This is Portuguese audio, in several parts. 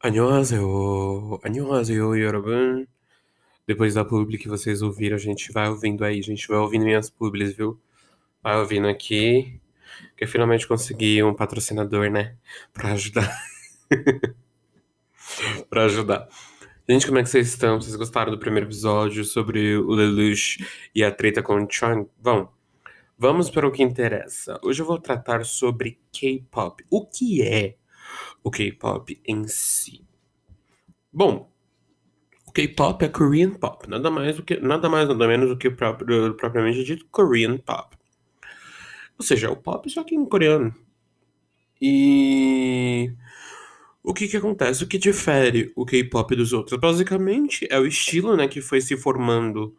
안녕하세요. 안녕하세요, 여러분. Depois da publi que vocês ouviram, a gente vai ouvindo aí, a gente vai ouvindo minhas publis, viu? Vai ouvindo aqui, que eu finalmente consegui um patrocinador, né? Pra ajudar. pra ajudar. Gente, como é que vocês estão? Vocês gostaram do primeiro episódio sobre o Lelouch e a treta com o Chang? Bom, vamos para o que interessa. Hoje eu vou tratar sobre K-pop. O que é o K-pop em si? Bom, o K-pop é Korean pop, nada mais do que nada mais nada menos do que o próprio, propriamente dito Korean pop. Ou seja, o pop só que em coreano. E o que que acontece? O que difere o K-pop dos outros? Basicamente é o estilo, né, que foi se formando,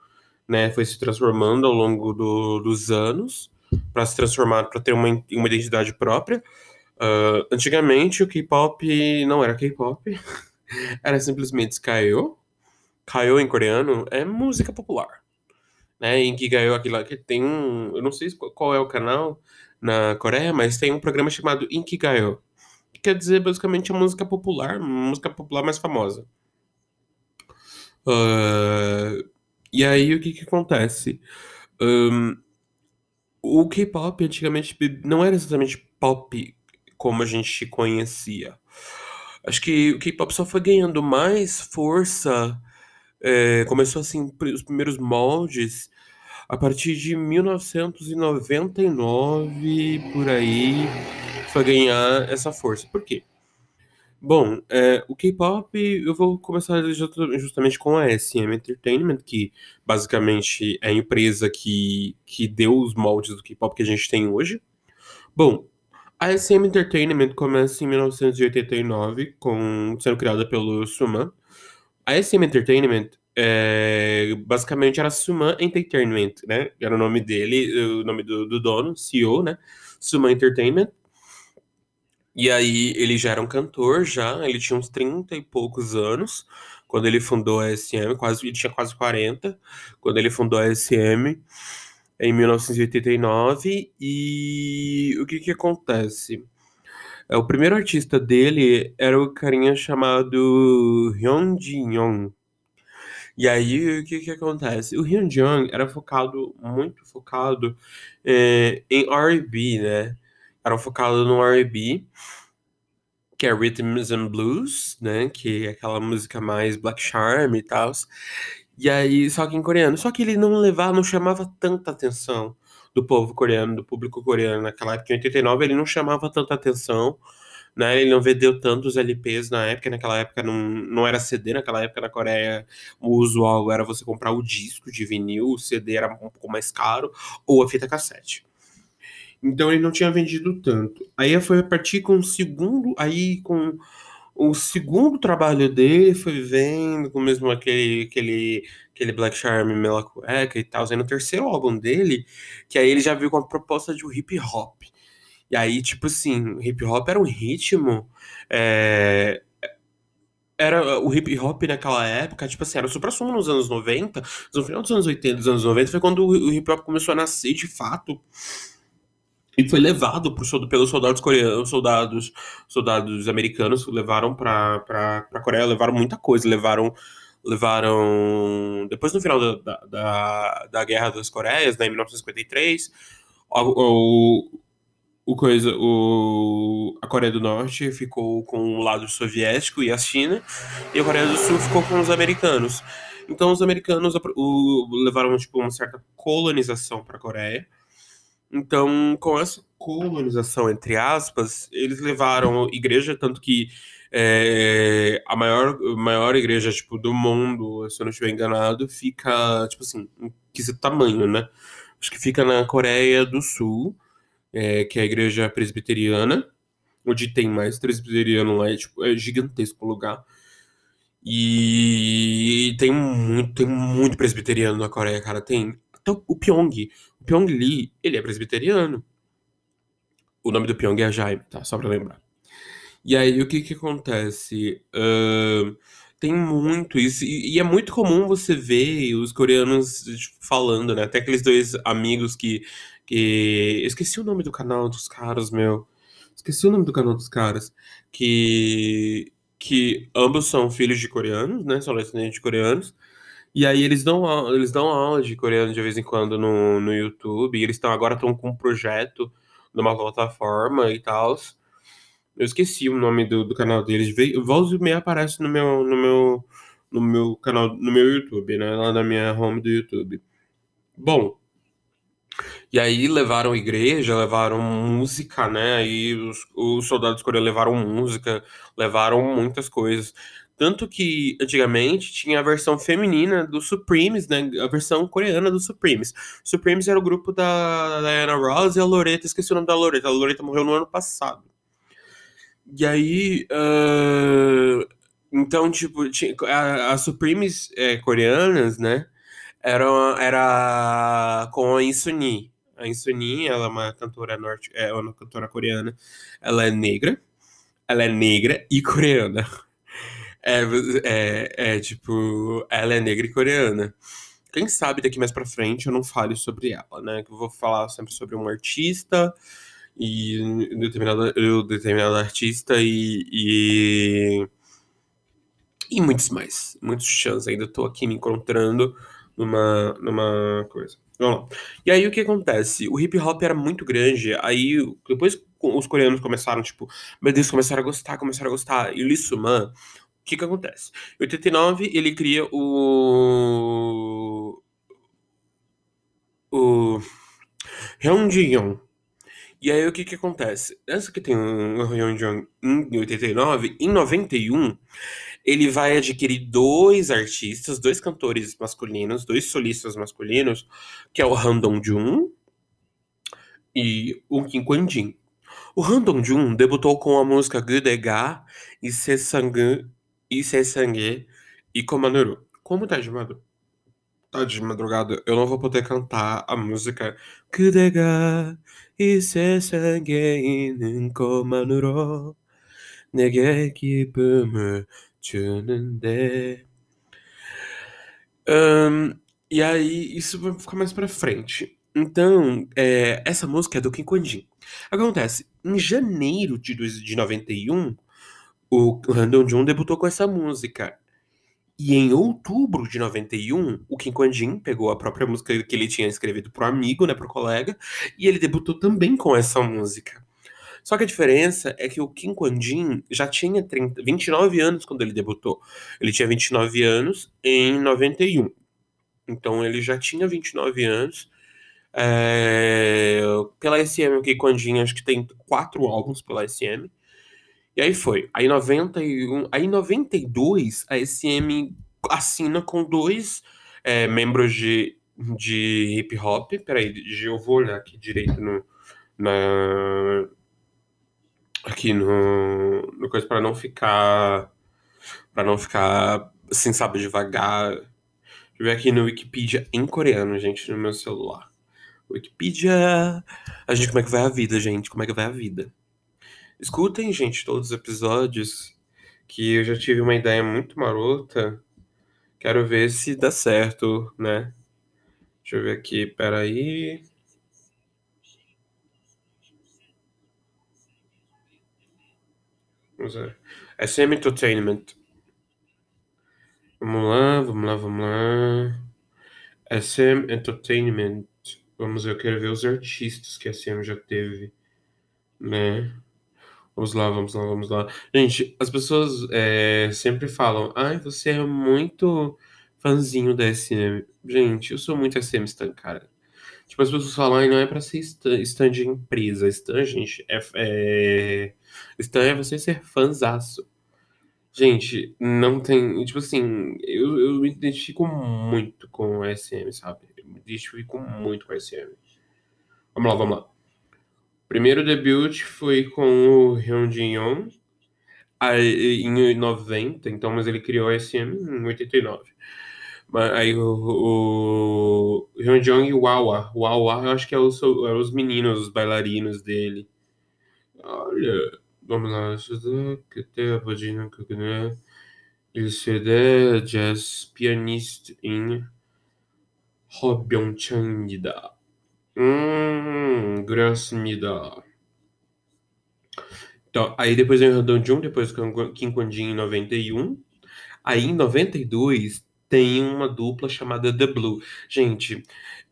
né, foi se transformando ao longo do, dos anos para se transformar, para ter uma, uma identidade própria. Uh, antigamente o K-pop não era K-pop, era simplesmente Kayo. Kayo em coreano é música popular. Né, em que ganhou aquilo que tem um. Eu não sei qual é o canal na Coreia, mas tem um programa chamado Inkigayo. Que quer dizer basicamente a música popular, música popular mais famosa. Uh, e aí o que que acontece? Um, o K-pop antigamente não era exatamente pop como a gente conhecia. Acho que o K-pop só foi ganhando mais força, é, começou assim, os primeiros moldes a partir de 1999, por aí, foi ganhar essa força. Por quê? Bom, é, o K-pop, eu vou começar justamente com a SM Entertainment, que basicamente é a empresa que, que deu os moldes do K-pop que a gente tem hoje. Bom, a SM Entertainment começa em 1989, com, sendo criada pelo Suman. A SM Entertainment é, basicamente era Suman Entertainment, né? Era o nome dele, o nome do, do dono, CEO, né? Suman Entertainment. E aí ele já era um cantor, já, ele tinha uns 30 e poucos anos quando ele fundou a SM, quase, ele tinha quase 40 quando ele fundou a SM em 1989. E o que que acontece? É, o primeiro artista dele era o carinha chamado Hyun Jin-young. E aí, o que que acontece? O Hyun Jin era focado, muito focado é, em R&B, né? Era focado no R&B, que é Rhythms and Blues, né? Que é aquela música mais Black Charm e tal. E aí, só que em coreano. Só que ele não levava, não chamava tanta atenção do povo coreano, do público coreano. Naquela época, em 89, ele não chamava tanta atenção, né? Ele não vendeu tantos LPs na época. Naquela época não, não era CD, naquela época na Coreia o usual era você comprar o disco de vinil, o CD era um pouco mais caro, ou a fita cassete. Então ele não tinha vendido tanto. Aí foi a partir com o segundo, aí com o segundo trabalho dele foi vendo com mesmo aquele, aquele, aquele Black Charm Mela Cueca e tal. Aí no terceiro álbum dele, que aí ele já viu com a proposta de um hip hop. E aí, tipo assim, hip hop era um ritmo. É, era o hip hop naquela época, tipo assim, era o supra-sumo nos anos 90, no final dos anos 80, dos anos 90, foi quando o hip hop começou a nascer de fato e foi levado por, pelos soldados coreanos, soldados, soldados americanos levaram para para Coreia, levaram muita coisa, levaram levaram depois no final da, da, da Guerra das Coreias, né, em 1953, o, o, o coisa, o, a Coreia do Norte ficou com o lado soviético e a China, e a Coreia do Sul ficou com os americanos. Então os americanos o, levaram tipo uma certa colonização para a Coreia então, com essa colonização, entre aspas, eles levaram igreja, tanto que é, a maior, maior igreja tipo, do mundo, se eu não estiver enganado, fica, tipo assim, que tamanho, né? Acho que fica na Coreia do Sul, é, que é a igreja presbiteriana, onde tem mais presbiteriano lá, é, tipo, é gigantesco o lugar. E tem muito, tem muito presbiteriano na Coreia, cara. Tem então, o Pyong, Pyong Lee, ele é presbiteriano. O nome do Pyong é Jaime, tá? Só pra lembrar. E aí, o que que acontece? Uh, tem muito isso, e, e, é muito comum você ver os coreanos tipo, falando, né? Até aqueles dois amigos que, que... Eu esqueci o nome do canal dos caras, meu. Esqueci o nome do canal dos caras. Que que ambos são filhos de coreanos, né? São descendentes de coreanos. E aí eles dão, eles dão aula de coreano de vez em quando no, no YouTube. E eles estão agora estão com um projeto numa plataforma e tal. Eu esqueci o nome do, do canal deles. Volta e meia aparece no meu, no meu, no meu canal, no meu YouTube, né? Lá na minha home do YouTube. Bom, e aí levaram igreja, levaram música, né? Aí os, os soldados coreanos levaram música, levaram muitas coisas. Tanto que antigamente tinha a versão feminina do Supremes, né? A versão coreana do Supremes. Supremes era o grupo da Diana Ross e a Loretta, esqueci o nome da Loretta. A Loretta morreu no ano passado. E aí, ah, então, tipo, tinha, a- as Supremes é, coreanas, né? Era, era com a Insuni. A Insuni, ela é uma cantora norte, é uma cantora coreana. Ela é negra, ela é negra e coreana. É, é, é, tipo, ela é negra e coreana. Quem sabe daqui mais pra frente eu não fale sobre ela, né? Que eu vou falar sempre sobre um artista e determinado, determinado artista e, e, e muitos mais. Muitos chãs. Ainda tô aqui me encontrando numa, numa coisa. Vamos lá. E aí o que acontece? O hip hop era muito grande. Aí depois os coreanos começaram, tipo, meu Deus, começaram a gostar, começaram a gostar. E o Lee Suman, que que acontece? Em 89 ele cria o. O. Hyunjin e aí o que que acontece? Essa que tem o Hyunjin em 89, em 91, ele vai adquirir dois artistas, dois cantores masculinos, dois solistas masculinos, que é o Han Dong-jun e o Kim Kwan-jin. O Han Dong-jun debutou com a música Gudega e Sesang e Sesangue e Komanuru. Como tá de madrugada? Tá de madrugada, eu não vou poder cantar a música Gudega 이 세상에 있는 것만으로 내게 기쁨을 주는데. Ahn, e aí, isso vai ficar mais pra frente. Então, é, essa música é do Kim Kwan-jin. Acontece, em janeiro de, dois- de 91, o Random Jun debutou com essa música. E em outubro de 91, o Kim Kwan-jin pegou a própria música que ele tinha escrevido pro amigo, né, pro colega, e ele debutou também com essa música. Só que a diferença é que o Kim Kwan-jin já tinha 30, 29 anos quando ele debutou. Ele tinha 29 anos em 91. Então ele já tinha 29 anos. É, Pela SM, o Kim Kwan-jin acho que tem quatro álbuns pela SM. E aí foi. Aí 91, aí em 92 a SM assina com dois é, membros de, de hip hop. Peraí, eu vou olhar aqui direito no, na, aqui no, no coisa para não ficar para não ficar assim, sabe, devagar. Deixa eu ver aqui no Wikipedia em coreano, gente, no meu celular. Wikipedia. A gente, como é que vai a vida, gente? Como é que vai a vida? Escutem, gente, todos os episódios que eu já tive uma ideia muito marota. Quero ver se dá certo, né? Deixa eu ver aqui, peraí. Vamos ver. SM Entertainment. Vamos lá, vamos lá, vamos lá. SM Entertainment. Vamos ver, eu quero ver os artistas que a SM já teve, né? Vamos lá, vamos lá, vamos lá. Gente, as pessoas é, sempre falam, ai, você é muito fãzinho da SM. Gente, eu sou muito SM Stan, cara. Tipo, as pessoas falam, ai, não é pra ser stan, stan de empresa. Stan, gente, é, é... Stan é você ser fãzaço. Gente, não tem. Tipo assim, eu, eu me identifico muito com o SM, sabe? Eu me identifico muito com o SM. Vamos lá, vamos lá. Primeiro debut foi com o Hyun-Jin em 90, então, mas ele criou a SM em 89. Mas, aí o, o Yong e o Wawa. O Wawa eu acho que é os, é os meninos, os bailarinos dele. Olha, vamos lá. que tem a vagina que né? Il jazz pianist in Hobyongchang-da. 음, 그렇습니다. Então, aí depois veio o Jung, depois o Kim Kwon-jin em 91. Aí em 92 tem uma dupla chamada The Blue. Gente,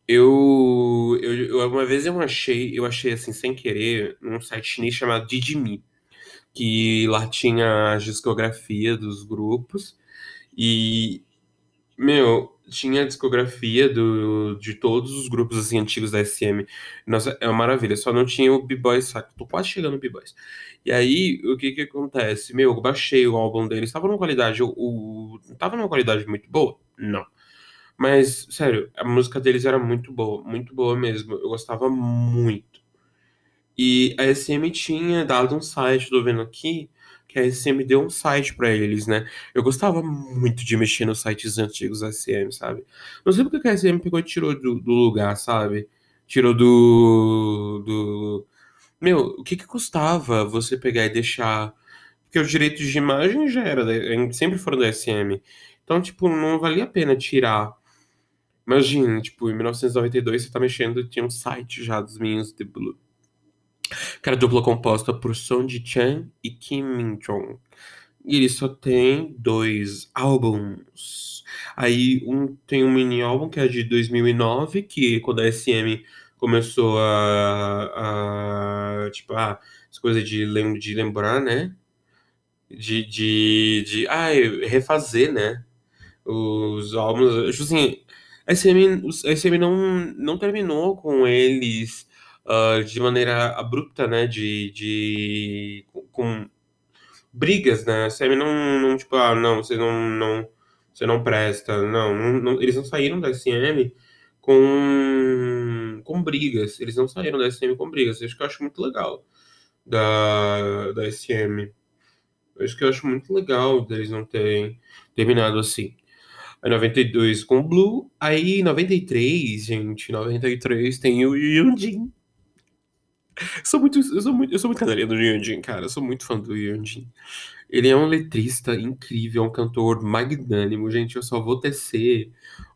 eu, eu, eu uma vez eu achei, eu achei assim sem querer um site chinês chamado Didimi, que lá tinha a discografia dos grupos e meu, tinha a discografia do, de todos os grupos assim, antigos da SM. Nossa, é uma maravilha. Só não tinha o B-Boys? Tô quase chegando no B-Boys. E aí, o que que acontece? Meu, eu baixei o álbum deles. Tava numa qualidade... O, o, tava numa qualidade muito boa? Não. Mas, sério, a música deles era muito boa. Muito boa mesmo. Eu gostava muito. E a SM tinha dado um site, tô vendo aqui que a SM deu um site para eles, né? Eu gostava muito de mexer nos sites antigos da SM, sabe? Não sei porque a SM pegou e tirou do, do lugar, sabe? Tirou do, do. Meu, o que que custava você pegar e deixar. Porque os direitos de imagem já era, sempre foram da SM. Então, tipo, não valia a pena tirar. Imagina, tipo, em 1992 você tá mexendo, tinha um site já dos Minions de Blue que era dupla composta por Son Ji-chan e Kim Min-jong. E ele só tem dois álbuns. Aí um, tem um mini álbum que é de 2009, que quando a SM começou a, a tipo, ah, as coisas de, lem de lembrar, né? De, de, de ah, refazer, né? Os álbuns. Tipo assim, a SM, a SM não, não terminou com eles uh, de maneira abrupta, né? De, de com, brigas, né? A SM não, não, tipo, ah, não, você não, não, você não presta, não, não, não, eles não saíram da SM com, com brigas, eles não saíram da SM com brigas, isso que eu acho muito legal da, da SM. Isso que eu acho muito legal deles não terem terminado assim. Aí 92 com o Blue, aí 93, gente, 93 tem o Yunjin sou muito, eu sou muito, eu sou muito canarinha do Yunjin, cara. Eu sou muito fã do Yunjin. Ele é um letrista incrível, um cantor magnânimo. Gente, eu só vou tecer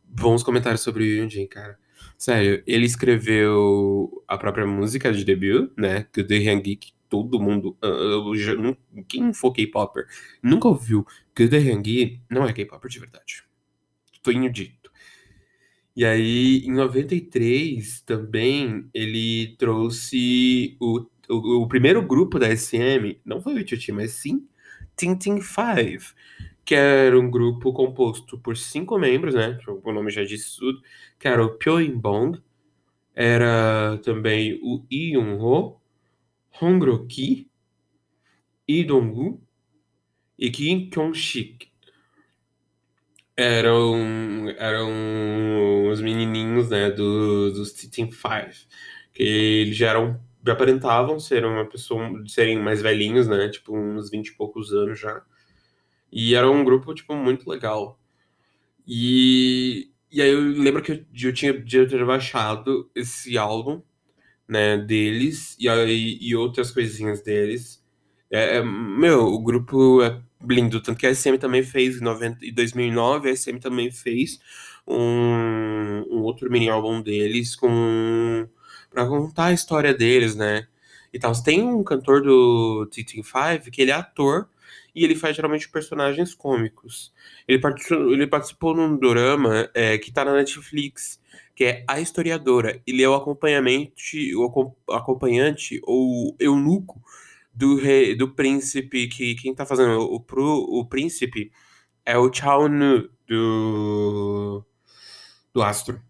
bons comentários sobre o Yunjin, cara. Sério, ele escreveu a própria música de debut, né? Que The Hyungi, que todo mundo, uh, quem for K-popper, nunca ouviu que The Hyungi não é K-popper de verdade. Tô dito. E aí, em 93, também, ele trouxe o, o, o primeiro grupo da SM, não foi o Titi, mas sim Tintin Five, que era um grupo composto por cinco membros, né? O nome já disse tudo, que era o Pyoinbong, era também o Iun-ho, Hongroki, Lee Dong-gu e Kim Kyung-shik eram, eram os menininhos, né, do, dos Team Five, que eles já eram, aparentavam ser uma pessoa, serem mais velhinhos, né, tipo uns 20 e poucos anos já, e era um grupo, tipo, muito legal. E, e aí eu lembro que eu, eu tinha eu ter baixado esse álbum, né, deles, e, e outras coisinhas deles, é, é, meu, o grupo é lindo. Tanto que a SM também fez em, 90, em 2009, a SM também fez um, um outro mini álbum deles com para contar a história deles, né? E tal. Tem um cantor do T-Team que ele é ator e ele faz geralmente personagens cômicos. Ele participou, ele participou num drama é, que tá na Netflix, que é A Historiadora. Ele é o acompanhante, o acompanhante ou eunuco do rei, do príncipe que quem tá fazendo o pro o príncipe é o Chao Nu do do Astro.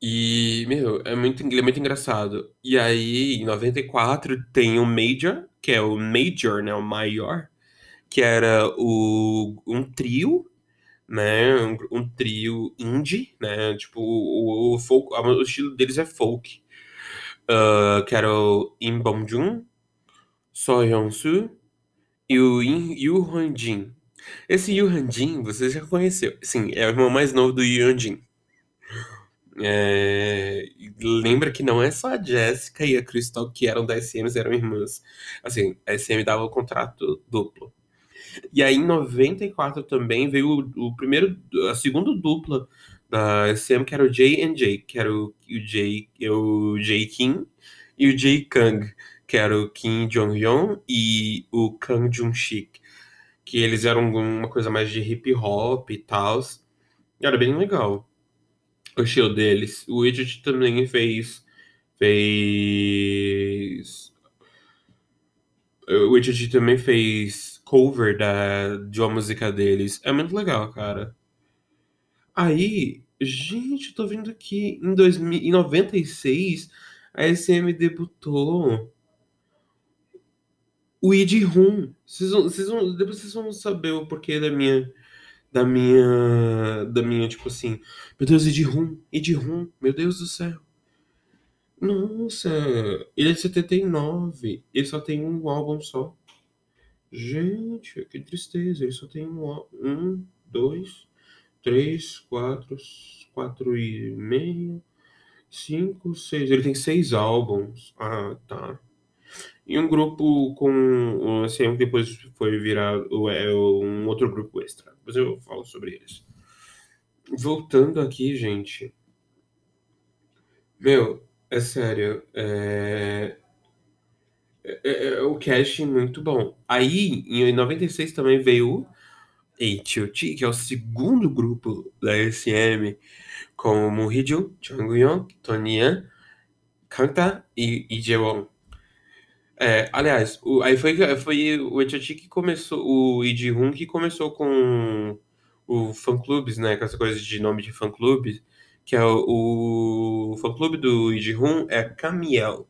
E, meu, é muito, é muito engraçado. E aí, em 94, tem o Major, que é o Major, né, o maior, que era o, um trio, né, um, um trio indie, né, tipo, o, o, folk, o estilo deles é folk uh, que era o Im Bong-joon, So Hyun-soo e o Yu Han-jin. Esse Yu Han-jin você já conheceu. Sim, é o irmão mais novo do Yu Han-jin. É... Lembra que não é só a Jessica e a Crystal que eram da SM, eram irmãs. Assim, a SM dava o contrato duplo. E aí, em 94 também veio o, o primeiro, a segunda dupla da SM, que era o J and J, que era o, o J, o J Kim e o J Kang, que era o Kim Jong-un e o Kang Jung-sik, que eles eram uma coisa mais de hip hop e tal. Era bem legal o estilo deles. O Widget também fez. Fez. O Widget também fez cover da, de uma música deles. É muito legal, cara. Aí, gente, tô vendo aqui em, 2000, em 96 a SM debutou o Id Rum. Vocês vão, vão, depois vocês vão saber o porquê da minha da minha da minha tipo assim, meu Deus, Id Rum, Id Rum, meu Deus do céu. Nossa, ele é de 79, ele só tem um álbum só. Gente, que tristeza, ele só tem um, um dois, três, quatro, quatro e meio, cinco, seis. Ele tem seis álbuns. Ah, tá. E um grupo com. Assim, depois foi virar é, um outro grupo extra. Depois eu falo sobre eles. Voltando aqui, gente. Meu, é sério. É, é, é, é o muito bom. Aí, em 96 também veio H.O.T., que é o segundo grupo da SM, com Muhijun, Jungyeon, Tonian, Kanta e Ijewon. É, aliás, o, aí foi, foi o Etioti que começou, o Id Hun que começou com o fã-clubes, né? Com essa coisa de nome de fã-clube, que é o, o fã-clube do Id Hun é Camiel.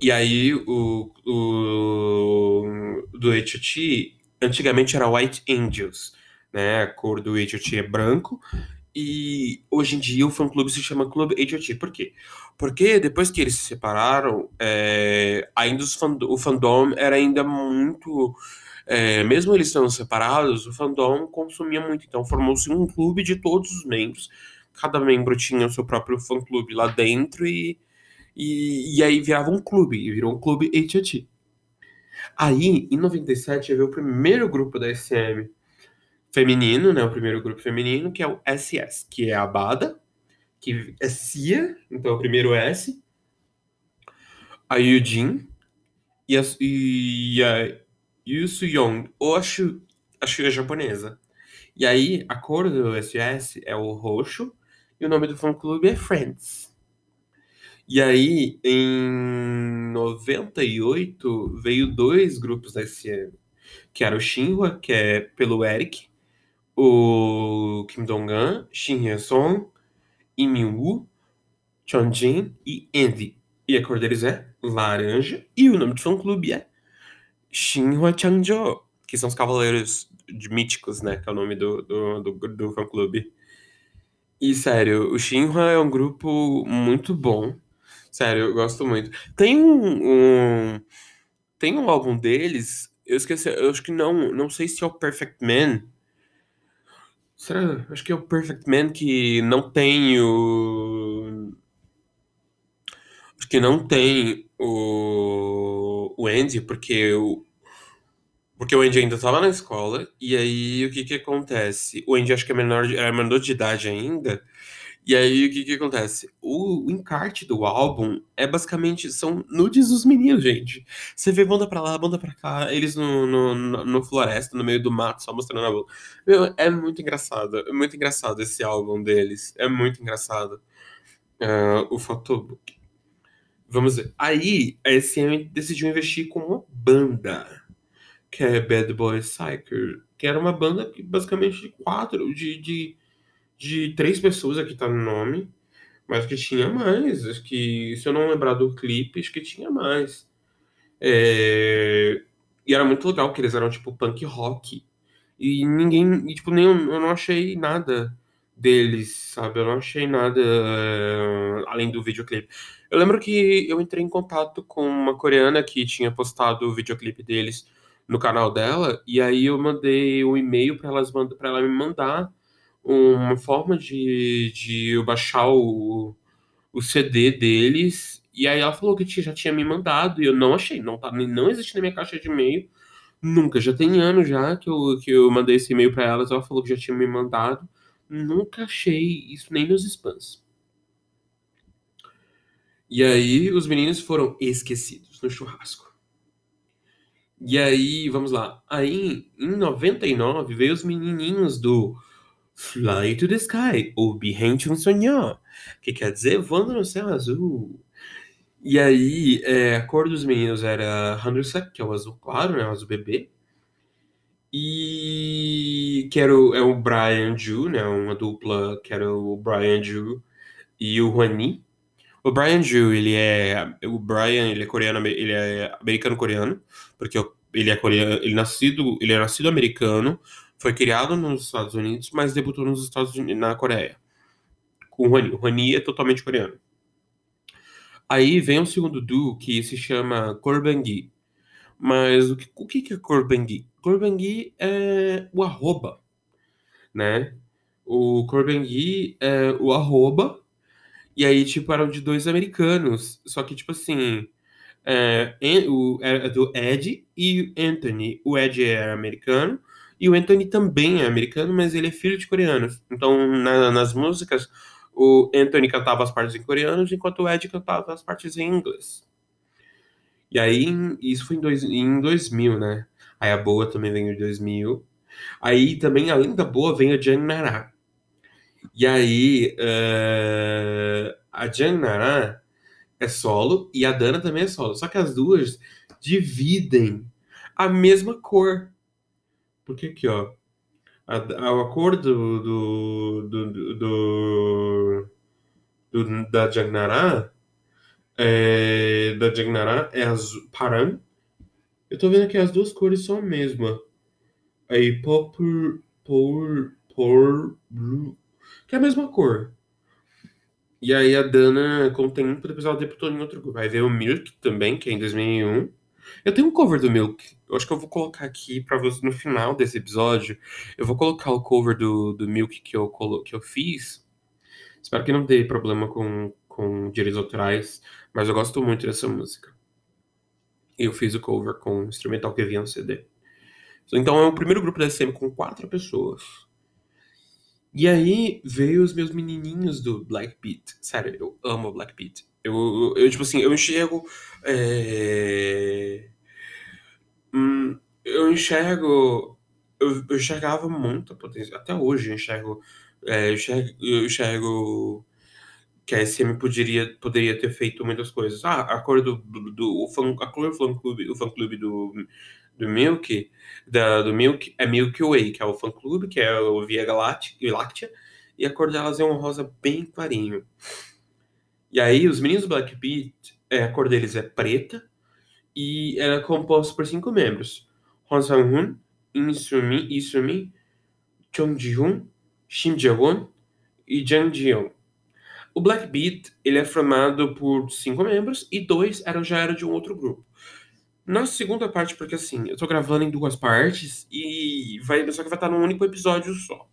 E aí o, o do Etioti antigamente era White Angels, né? A cor do Etioti é branco e hoje em dia o fã-clube se chama Clube HOT. Por quê? Porque depois que eles se separaram, é, ainda o fandom era ainda muito. É, mesmo eles estando separados, o fandom consumia muito. Então formou-se um clube de todos os membros. Cada membro tinha o seu próprio fã-clube lá dentro e, e, e, aí virava um clube. E virou um clube HOT. Aí, em 97, veio o primeiro grupo da SM feminino, né? O primeiro grupo feminino, que é o SS, que é a Bada, que é Cia, então é o primeiro S, a Yujin e a, e a Yu ou a Shu é japonesa. E aí, a cor do SS é o roxo e o nome do fã-clube é Friends. E aí, em 98, veio dois grupos da SM, que era o Shinhwa, que é pelo Eric, o Kim Dong-un, Shin Hye-song, Lee Min-woo, Chon-jin e Andy. E a cor deles é laranja. E o nome do fã-clube é Shinhwa Changjo, que são os Cavaleiros de Míticos, né? Que é o nome do, do, do, do fã-clube. E, sério, o Shinhwa é um grupo muito bom. Sério, eu gosto muito. Tem um, um, tem um álbum deles, eu esqueci, eu acho que não, não sei se é o Perfect Man, Será? Acho que é o Perfect Man que não tem o. Acho que não tem o, o Andy, porque o. Porque o Andy ainda estava na escola, e aí o que que acontece? O Andy acho que é menor, era menor de idade ainda, e aí, o que que acontece? O, o encarte do álbum é basicamente, são nudes dos meninos, gente. Você vê banda pra lá, banda pra cá, eles no, no, no floresta, no meio do mato, só mostrando a. Meu, é muito engraçado, é muito engraçado esse álbum deles, é muito engraçado. Uh, o Photobook. Vamos ver. Aí, a SM decidiu investir com uma banda, que é Bad Boy Psycho, que era uma banda basicamente de quatro, de, de de três pessoas aqui tá no nome, mas que tinha mais. Acho que, se eu não lembrar do clipe, acho que tinha mais. É... E era muito legal, que eles eram tipo punk rock. E ninguém, e, tipo, nem eu, não achei nada deles, sabe? Eu não achei nada uh, além do videoclipe. Eu lembro que eu entrei em contato com uma coreana que tinha postado o videoclipe deles no canal dela, e aí eu mandei um e-mail para elas para ela me mandar uma forma de, de eu baixar o, o CD deles. E aí ela falou que já tinha me mandado e eu não achei, não, tá, não existe na minha caixa de e-mail. Nunca, já tem anos já que eu, que eu mandei esse e-mail para elas, ela falou que já tinha me mandado. Nunca achei isso nem nos spams. E aí os meninos foram esquecidos no churrasco. E aí, vamos lá. Aí, em 99, veio os menininhos do Fly to the Sky, ou Birrente um Sonhar, que quer dizer voando no céu azul. E aí, é, a cor dos meninos era Handusak, que é o azul claro, né, o azul bebê. E que era o, é o Brian Ju, né, uma dupla que era o Brian Ju e o Rani. O Brian Ju, ele é o Brian, ele é coreano, ele é americano-coreano, porque ele é coreano, ele nascido, ele é nascido americano, foi criado nos Estados Unidos, mas debutou nos Estados Unidos, na Coreia. Com o Rani. O é totalmente coreano. Aí vem o segundo duo que se chama Korbangi. Mas o que, o que é Korbangi? Korbangi é o arroba, né? O Korbangi é o arroba, e aí, tipo, eram de dois americanos. Só que, tipo assim, é, o, é do Ed e Anthony. O Ed é americano, e o Anthony também é americano, mas ele é filho de coreanos. Então, na, nas músicas, o Anthony cantava as partes em coreano, enquanto o Ed cantava as partes em inglês. E aí, isso foi em, dois, em 2000, né? Aí a Boa também veio em 2000. Aí também, além da Boa, vem a Jang Nara. E aí, uh, a Jang Nara é solo e a Dana também é solo. Só que as duas dividem a mesma cor. Porque aqui, ó. A, a cor do, do, do, do, do da Jagnara é, da Jagnara é azul, Paran. Eu tô vendo que as duas cores são a mesma. Aí, Purple, Pur, Pur, Blue, que é a mesma cor. E aí a Dana contém um episódio debutou em outro grupo. Aí veio o Milk também, que é em 2001. Eu tenho um cover do Milk. Eu acho que eu vou colocar aqui para você no final desse episódio. Eu vou colocar o cover do, do Milk que eu, que eu fiz. Espero que não dê problema com, com direitos autorais, mas eu gosto muito dessa música. Eu fiz o cover com o instrumental que vinha no CD. Então é o primeiro grupo da SM com quatro pessoas. E aí veio os meus menininhos do Black Beat. Sério, eu amo Black Beat. Eu, eu, tipo assim, eu enxergo. É... Hum, eu enxergo. Eu, eu enxergava muito a potência. Até hoje eu enxergo. É, eu enxergo, eu enxergo que a SM poderia, poderia ter feito muitas coisas. Ah, a cor do, do, do o fã, a cor do fã clube, o fã clube do, do Milk, da, do Milk é Milky Way, que é o fã clube, que é o Via Láctea, e a cor delas é um rosa bem clarinho. E aí, os meninos do Black Beat, é, a cor deles é preta, e ela é composta por cinco membros. Hon Sang-hun, Insumi, Isumi, Chung Ji-hun, Shim Jae-won e Jang Ji-young. O Black Beat ele é formado por cinco membros e dois eram, já eram de um outro grupo. Na segunda parte, porque assim, eu tô gravando em duas partes e vai, só que vai estar num único episódio só.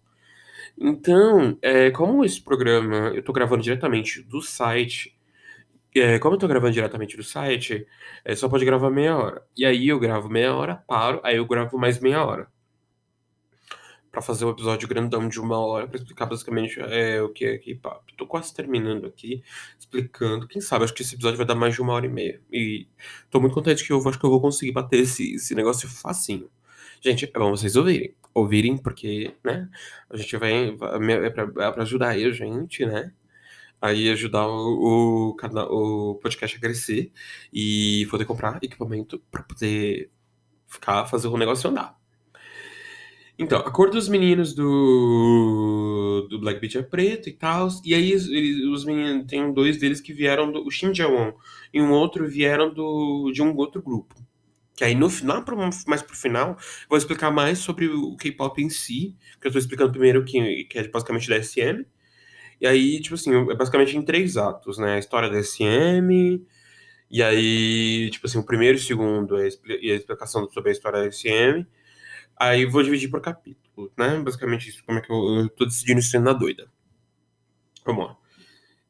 Então, é, como esse programa eu tô gravando diretamente do site, é, como eu tô gravando diretamente do site, é, só pode gravar meia hora. E aí eu gravo meia hora, paro, aí eu gravo mais meia hora para fazer um episódio grandão de uma hora para explicar basicamente é, o que é K-pop. Tô quase terminando aqui, explicando. Quem sabe, acho que esse episódio vai dar mais de uma hora e meia. E tô muito contente que eu acho que eu vou conseguir bater esse, esse negócio facinho. Gente, é bom vocês ouvirem. Ouvirem, porque, né? A gente vai. É pra, é pra ajudar aí a gente, né? Aí ajudar o, o, o podcast a crescer e poder comprar equipamento para poder ficar, fazer o negócio andar. Então, a cor dos meninos do, do Black Beat é preto e tal. E aí os, os meninos, tem dois deles que vieram do Shin e um outro vieram do, de um outro grupo. Que aí no final, mais pro final, vou explicar mais sobre o K-pop em si, que eu tô explicando primeiro que, que é basicamente da SM. E aí, tipo assim, é basicamente em três atos, né? A história da SM, e aí, tipo assim, o primeiro e o segundo é a explicação sobre a história da SM, Aí vou dividir por capítulo, né? Basicamente isso, como é que eu, eu tô decidindo isso na doida. Vamos lá.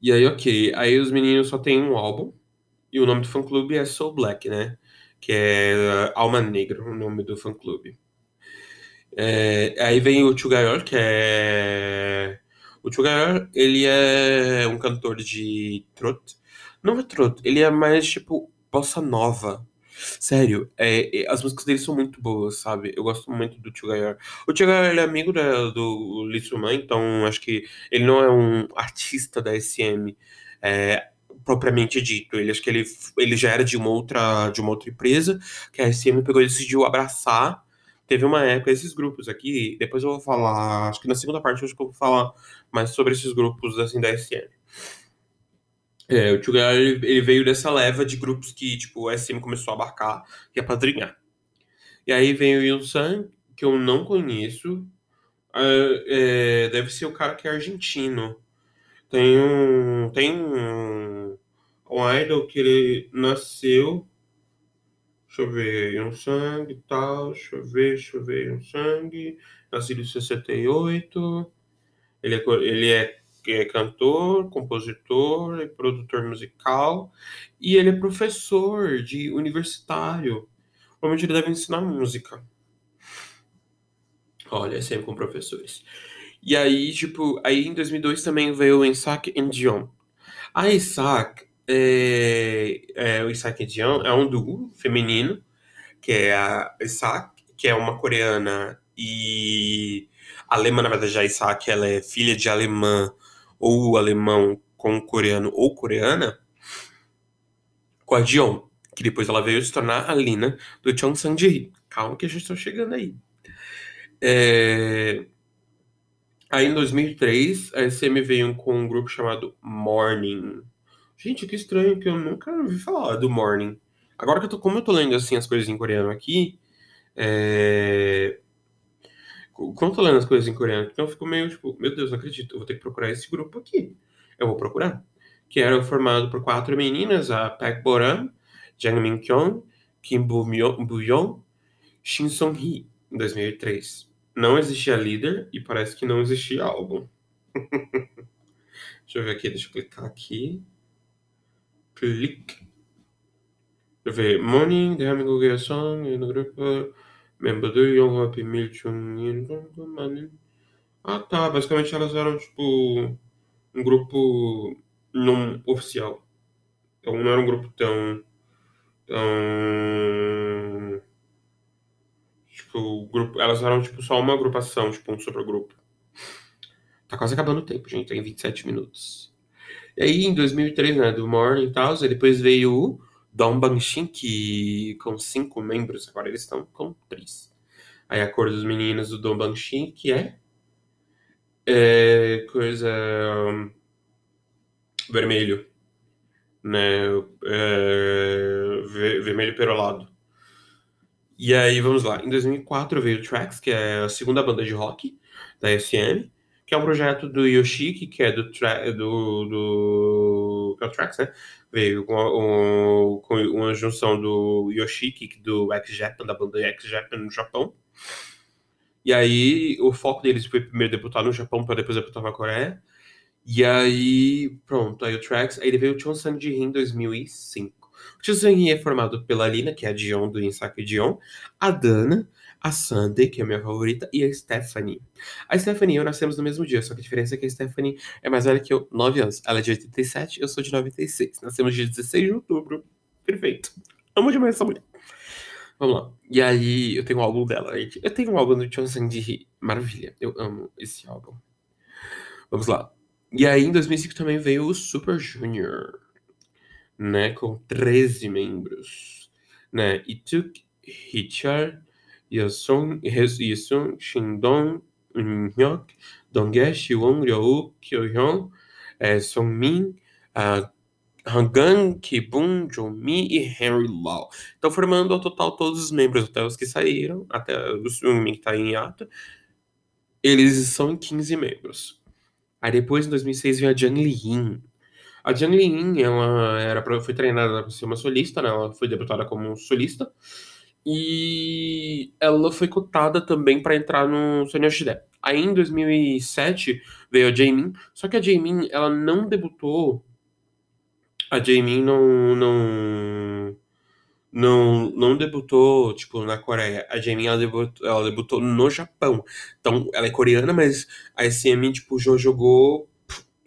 E aí, ok. Aí os meninos só tem um álbum. E o nome do fã-clube é Soul Black, né? Que é Alma Negra, o nome do fã-clube. É, aí vem o Chugayor, que é... O Chugayor, ele é um cantor de trot, Não retrô, ele é mais tipo bossa nova. Sério, é, é, as músicas dele são muito boas, sabe? Eu gosto muito do Tio. O Tio é amigo da- do Lee Soo-man, então acho que ele não é um artista da SM é, propriamente dito. Ele acho que ele, ele já era de uma outra de uma outra empresa que a SM pegou e decidiu abraçar. Teve uma época esses grupos aqui. Depois eu vou falar, acho que na segunda parte eu vou falar mais sobre esses grupos assim da SM. É, o Tio ele, ele veio dessa leva de grupos que, tipo, o SM começou a abarcar e apadrinhar. E aí vem o Yun-Sang, que eu não conheço. É, é, deve ser o cara que é argentino. Tem um. Tem um. Um idol que ele nasceu. Eu ver. Yun-Sang e tal. Deixa eu ver. Yun-Sang. Nascido em 68. Ele é, ele é, é cantor, compositor e produtor musical. E ele é professor de universitário. Provavelmente ele deve ensinar música. Olha, sempre com professores. E aí, tipo, aí em 2002 também veio o Isak Dion. A Isak, é, é, o Isak Dion é um duo feminino, que é a Isak, que é uma coreana e alemã, na verdade, a Isak, ela é filha de alemã ou alemão com coreano ou coreana, com a Dion, que depois ela veio se tornar a Lina do Chong Sang-ji. Calma que a gente está chegando aí. É, Aí em 2003, a SM veio com um grupo chamado Morning. Gente, que estranho que eu nunca ouvi falar do Morning. Agora que eu tô, como eu tô lendo assim as coisas em coreano aqui, é... como eu tô lendo as coisas em coreano, então eu fico meio tipo, meu Deus, não acredito, eu vou ter que procurar esse grupo aqui. Eu vou procurar. Que era formado por quatro meninas, a Park Boram, Jang Min Kyung, Kim Bu-yeon, Shin Song-hee, em 2003 não existia líder e parece que não existia álbum. deixa eu ver aqui, deixa eu clicar aqui. Clique. Deixa eu ver. Morning, 대한민국의 성, no grupo, 멤버들 영화 비밀 중인 많은. Ah, tá. Basicamente elas eram tipo um grupo não oficial. Então não era um grupo tão. tão. Tipo, o grupo, elas eram tipo só uma agrupação, tipo um supergrupo. Tá quase acabando o tempo, gente. Tem 27 minutos. E aí, em 2003, né, do Morning e depois veio o Dong Bangshin, que com cinco membros, agora eles estão com três. Aí a cor dos meninos do Dong Bangshin, que é, é coisa um, vermelho, né, é, ver- vermelho perolado. E aí, vamos lá. Em 2004 veio o Trax, que é a segunda banda de rock da SM, que é um projeto do Yoshiki, que é do, tra do, do é Trax, né? Veio com, um- com uma junção do Yoshiki, do X-Japan, da banda X-Japan no Japão. E aí, o foco deles foi primeiro debutar no Japão, para depois debutar na Coreia. E aí, pronto, aí o Trax, aí ele veio o Chon Sang-ji em 2005. O Chon Sang-ji é formado pela Lina, que é a Dion do Insaki Dion, a Dana, a Sandy, que é a minha favorita, e a Stephanie. A Stephanie e eu nascemos no mesmo dia, só que a diferença é que a Stephanie é mais velha que eu, 9 anos. Ela é de 87, eu sou de 96. Nascemos dia 16 de outubro. Perfeito. Amo demais essa mulher. Vamos lá. E aí, eu tenho um álbum dela, gente. Eu tenho um álbum do Chon Sang-ji. Maravilha. Eu amo esse álbum. Vamos lá. E aí, em 2005 também veio o Super Junior, né? Com 13 membros, né? Ituk, Hichar, Yasung, Yasung, Shindong, Hyuk, Donghae, Siwon, Ryouk, Kyohyun, é, Songmin, uh, Hangan, Kibun, Jomi e Henry Lau. Então, formando ao total todos os membros, até os que saíram, até o Sungmin que tá em hiato, eles são 15 membros. Aí depois, em 2006, veio a Jang Lee-in. A Jang Lee-in, ela era foi treinada para ser uma solista, né? Ela foi debutada como solista. E ela foi cotada também para entrar no Sony HD. Aí em 2007 veio a Jaemin, só que a Jaemin, ela não debutou. A Jaemin não não não não debutou tipo na Coreia. A Jaemin ela debutou, ela debutou no Japão. Então ela é coreana, mas a SM tipo jo- jogou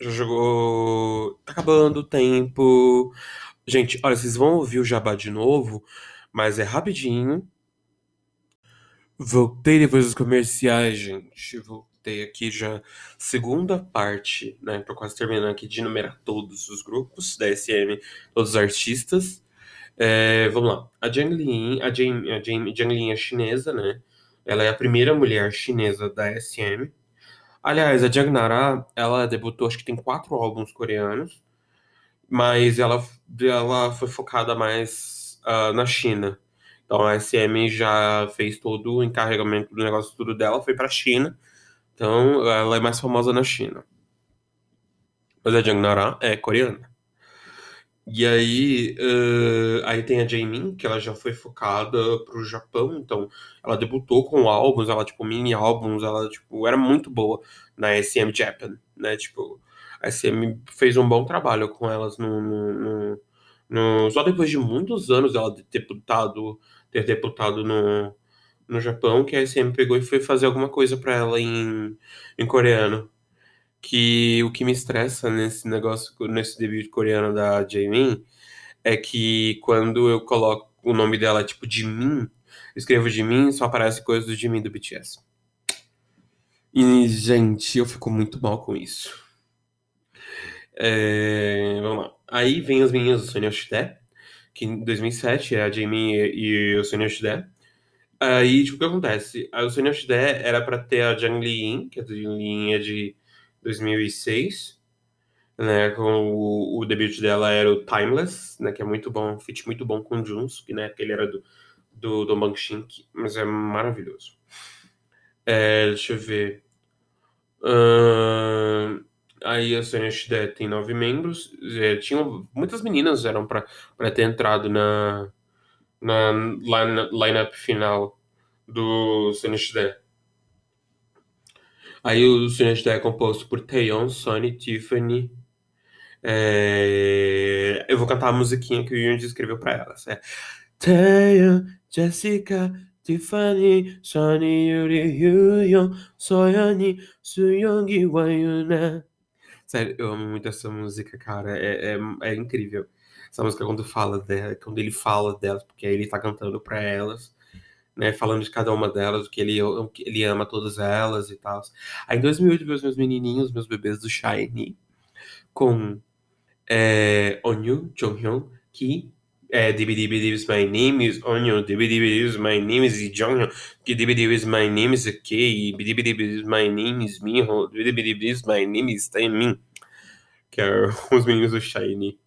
Já jogou. Tá acabando o tempo. Gente, olha, vocês vão ouvir o Jabá de novo, mas é rapidinho. Voltei depois dos comerciais, gente. Voltei aqui já. Segunda parte, né? Tô quase terminando aqui de enumerar todos os grupos da SM, todos os artistas. É, vamos lá. A Jiang Lin, a Jiang, a Jiang Lin é chinesa, né? Ela é a primeira mulher chinesa da SM. Aliás, a Jiang Nara, ela debutou, acho que tem quatro álbuns coreanos, mas ela, ela foi focada mais uh, na China. Então a SM já fez todo o encarregamento do negócio tudo dela, foi pra China. Então ela é mais famosa na China. Mas a Jiang Nara é coreana. E aí, uh, aí tem a Jaemin, que ela já foi focada pro Japão, então ela debutou com álbuns, ela, tipo, mini álbuns, ela, tipo, era muito boa na SM Japan, né, tipo, a SM fez um bom trabalho com elas no, no, no só depois de muitos anos ela ter debutado, ter debutado no, no Japão, que a SM pegou e foi fazer alguma coisa para ela em, em coreano que o que me estressa nesse negócio, nesse debut coreano da Jaemin, é que quando eu coloco o nome dela tipo de mim, escrevo de mim, só aparece coisas do Jimin do BTS. E, gente, eu fico muito mal com isso. É, vamos lá. Aí vem as meninas do Sonny Yoshide, que em 2007 é a Jaemin e, e o Sonny Yoshide. Aí, tipo, o que acontece? A Sonny Yoshide era pra ter a Jang Lee-in, que a Jang Lee-in é de 2006, né, com o, o debut dela era o Timeless, né, que é muito bom, feat muito bom com o Junso, que, né, ele era do, do, do Bang Shink, mas é maravilhoso. É, deixa eu ver. Uh, aí a Shide tem nove membros. É, tinham, muitas meninas eram para ter entrado na, na line, line-up final do Shide. Aí o Sunny é composto por Taeyeon, Sonny, Tiffany. É... Eu vou cantar a musiquinha que o Yundi escreveu pra elas. É Taeyeon, Jessica, Tiffany, Sonny, Yuri, Yuyeon, Soyeon, Suyong, Wayuna. Sério, eu amo muito essa música, cara. É, é, é incrível. Essa música quando fala dela, quando ele fala delas, porque aí ele tá cantando pra elas né, falando de cada uma delas, o que ele, ele ama todas elas e tal. Aí em 2008 veio os meus menininhos, meus bebês do Shiny, com é, Onyu Jonghyun, que é DBDB is my name is Onyu, DBDB is my name is Jonghyun, que is my name is Kei, DBDB is my name is Miho, DBDB is my name is Taemin, que é os meninos do Shiny.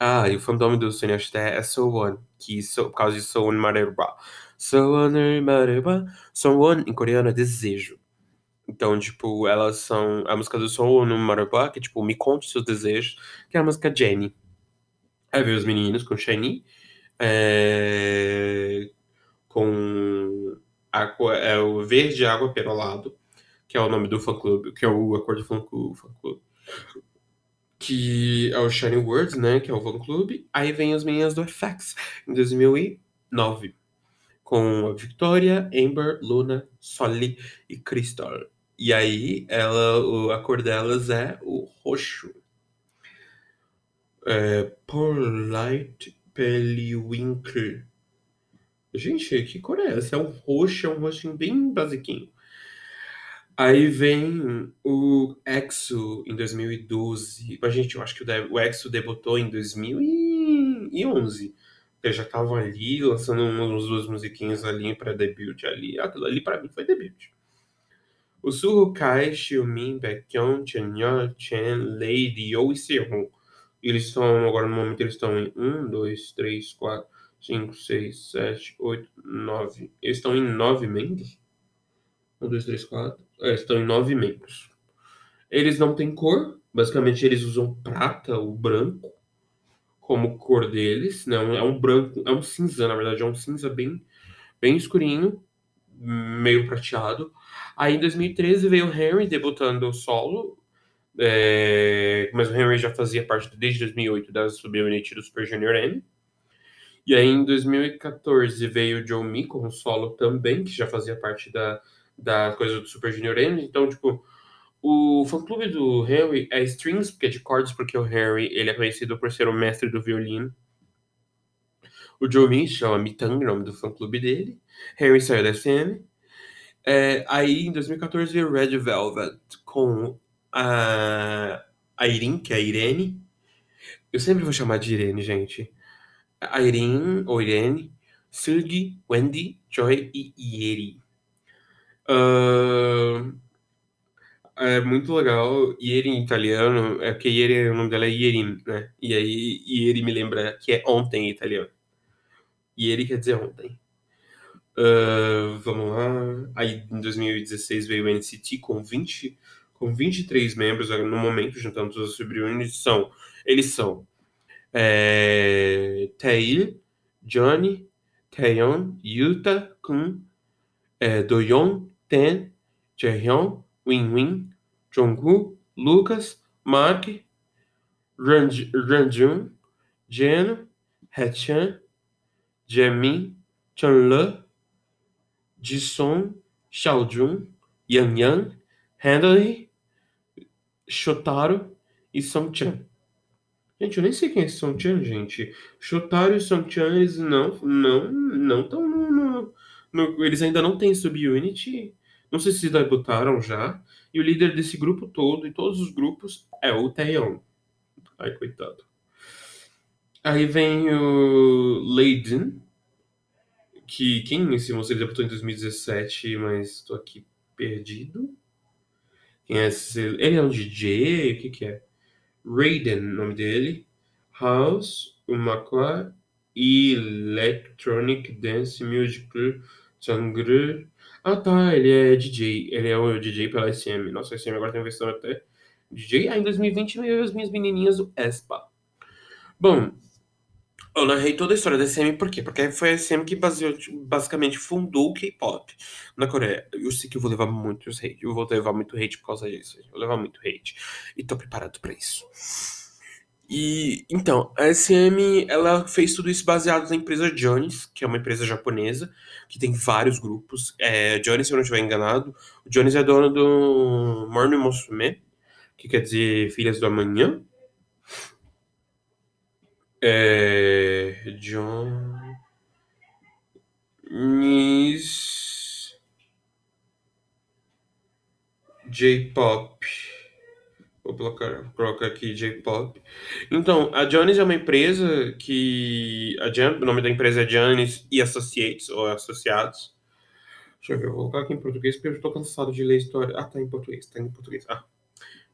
Ah, e o fandom do Sonia é So One, que so, por causa de So One Mareba. Someone Mareba. Someone em coreano é desejo. Então, tipo, elas são. A música do Someone Mareba, que é tipo, me conte seus desejos, que é a música Jenny. Aí veio os meninos com Shiny. É... Com é o verde água perolado, que é o nome do fã clube, que é o acordo do fã clube, que é o Shiny Words, né, que é o fã clube. Aí vem as meninas do FX em 2009 com a Victoria, Amber, Luna, Solly e Crystal. E aí, ela, a cor delas é o roxo. É, Polite Periwinkle. Gente, que cor é essa? É um roxo, é um roxinho bem basiquinho. Aí vem o EXO em 2012. Mas, gente, eu acho que o EXO debutou em 2011. Eles já estavam ali lançando umas duas musiquinhas ali para debut ali. Aquilo ali para mim foi debut. O Suho Kai, Xiumin, Baekhyun, Chanyeol, Chen, Lady, Yo e Sehun. Eles estão, agora no momento, eles estão em 1, 2, 3, 4, 5, 6, 7, 8, 9. Eles estão em 9 membros? 1, 2, 3, 4. É, estão em 9 membros. Eles não têm cor. Basicamente, eles usam prata ou branco como cor deles, né? É um branco, é um cinza, na verdade, é um cinza bem, bem escurinho, meio prateado. Aí em 2013 veio o Henry debutando solo, é, mas o Henry já fazia parte desde 2008 da subunit do Super Junior M. E aí em 2014 veio o Joe Mi com solo também, que já fazia parte da, da coisa do Super Junior M. Então, tipo, O fã-clube do Harry é Strings, porque é de cordas, porque o Harry ele é conhecido por ser o mestre do violino. O Joe Mitchell, a Mitang, o nome do fã-clube dele. Harry saiu da SM. É, aí, em 2014, veio Red Velvet com a, a que é a Irene. Eu sempre vou chamar de Irene, gente. A Irene, ou Irene, Sergi, Wendy, Joy e Ieri. Uh, é muito legal. Ieri em italiano, é porque Ieri, o nome dela é Ierin, né? E aí Ieri me lembra que é ontem em italiano. Ieri quer dizer ontem. Uh, vamos lá. Aí em 2016 veio o NCT com 20, com 23 membros no momento, juntando todos os sub-units. São, eles são é, Johnny, Taeyeon, Yuta, Kun, é, Doyeon, Ten, Jaehyun, Win-Win, Lucas, Mark, Ranjun, Jeno, Haechan, Jaemin, Chunle, Jisung, Xiaojun, Yang Yang, Handley, Shotaro e Songchan. Gente, eu nem sei quem é Songchan, gente. Shotaro e Songchan, eles não não não estão no, no, no, Eles ainda não têm subunit. Não sei se debutaram já. E o líder desse grupo todo, e todos os grupos, é o Taeyeon. Ai, coitado. Aí vem o Leiden, que quem esse moço ele debutou em 2017, mas tô aqui perdido. Quem é esse? Ele é um DJ? O que que é? Raiden, nome dele. House, Umakwa, Electronic Dance Musical Sangre. Ah tá, ele é DJ. Ele é o DJ pela SM. Nossa, a SM agora tem versão até DJ. Ah, em 2020 veio as minhas menininhas do ESPA. Bom, eu narrei toda a história da SM por quê? Porque foi a SM que baseou, basicamente fundou o K-pop na Coreia. Eu sei que eu vou levar muitos hate. Eu vou levar muito hate por causa disso. Eu vou levar muito hate. E tô preparado para isso. E então, a SM ela fez tudo isso baseado na empresa Jones, que é uma empresa japonesa, que tem vários grupos. É, Jones, se eu não estiver enganado, o Jones é dono do Morning Musume, que quer dizer Filhas do Amanhã. É, John J-Pop. Vou colocar, colocar aqui J-Pop. Então, a Jones é uma empresa que. A Jan, o nome da empresa é Jones e Associates, ou Associados. Deixa eu ver, eu vou colocar aqui em português porque eu estou cansado de ler história. Ah, tá em português, tá em português. Ah,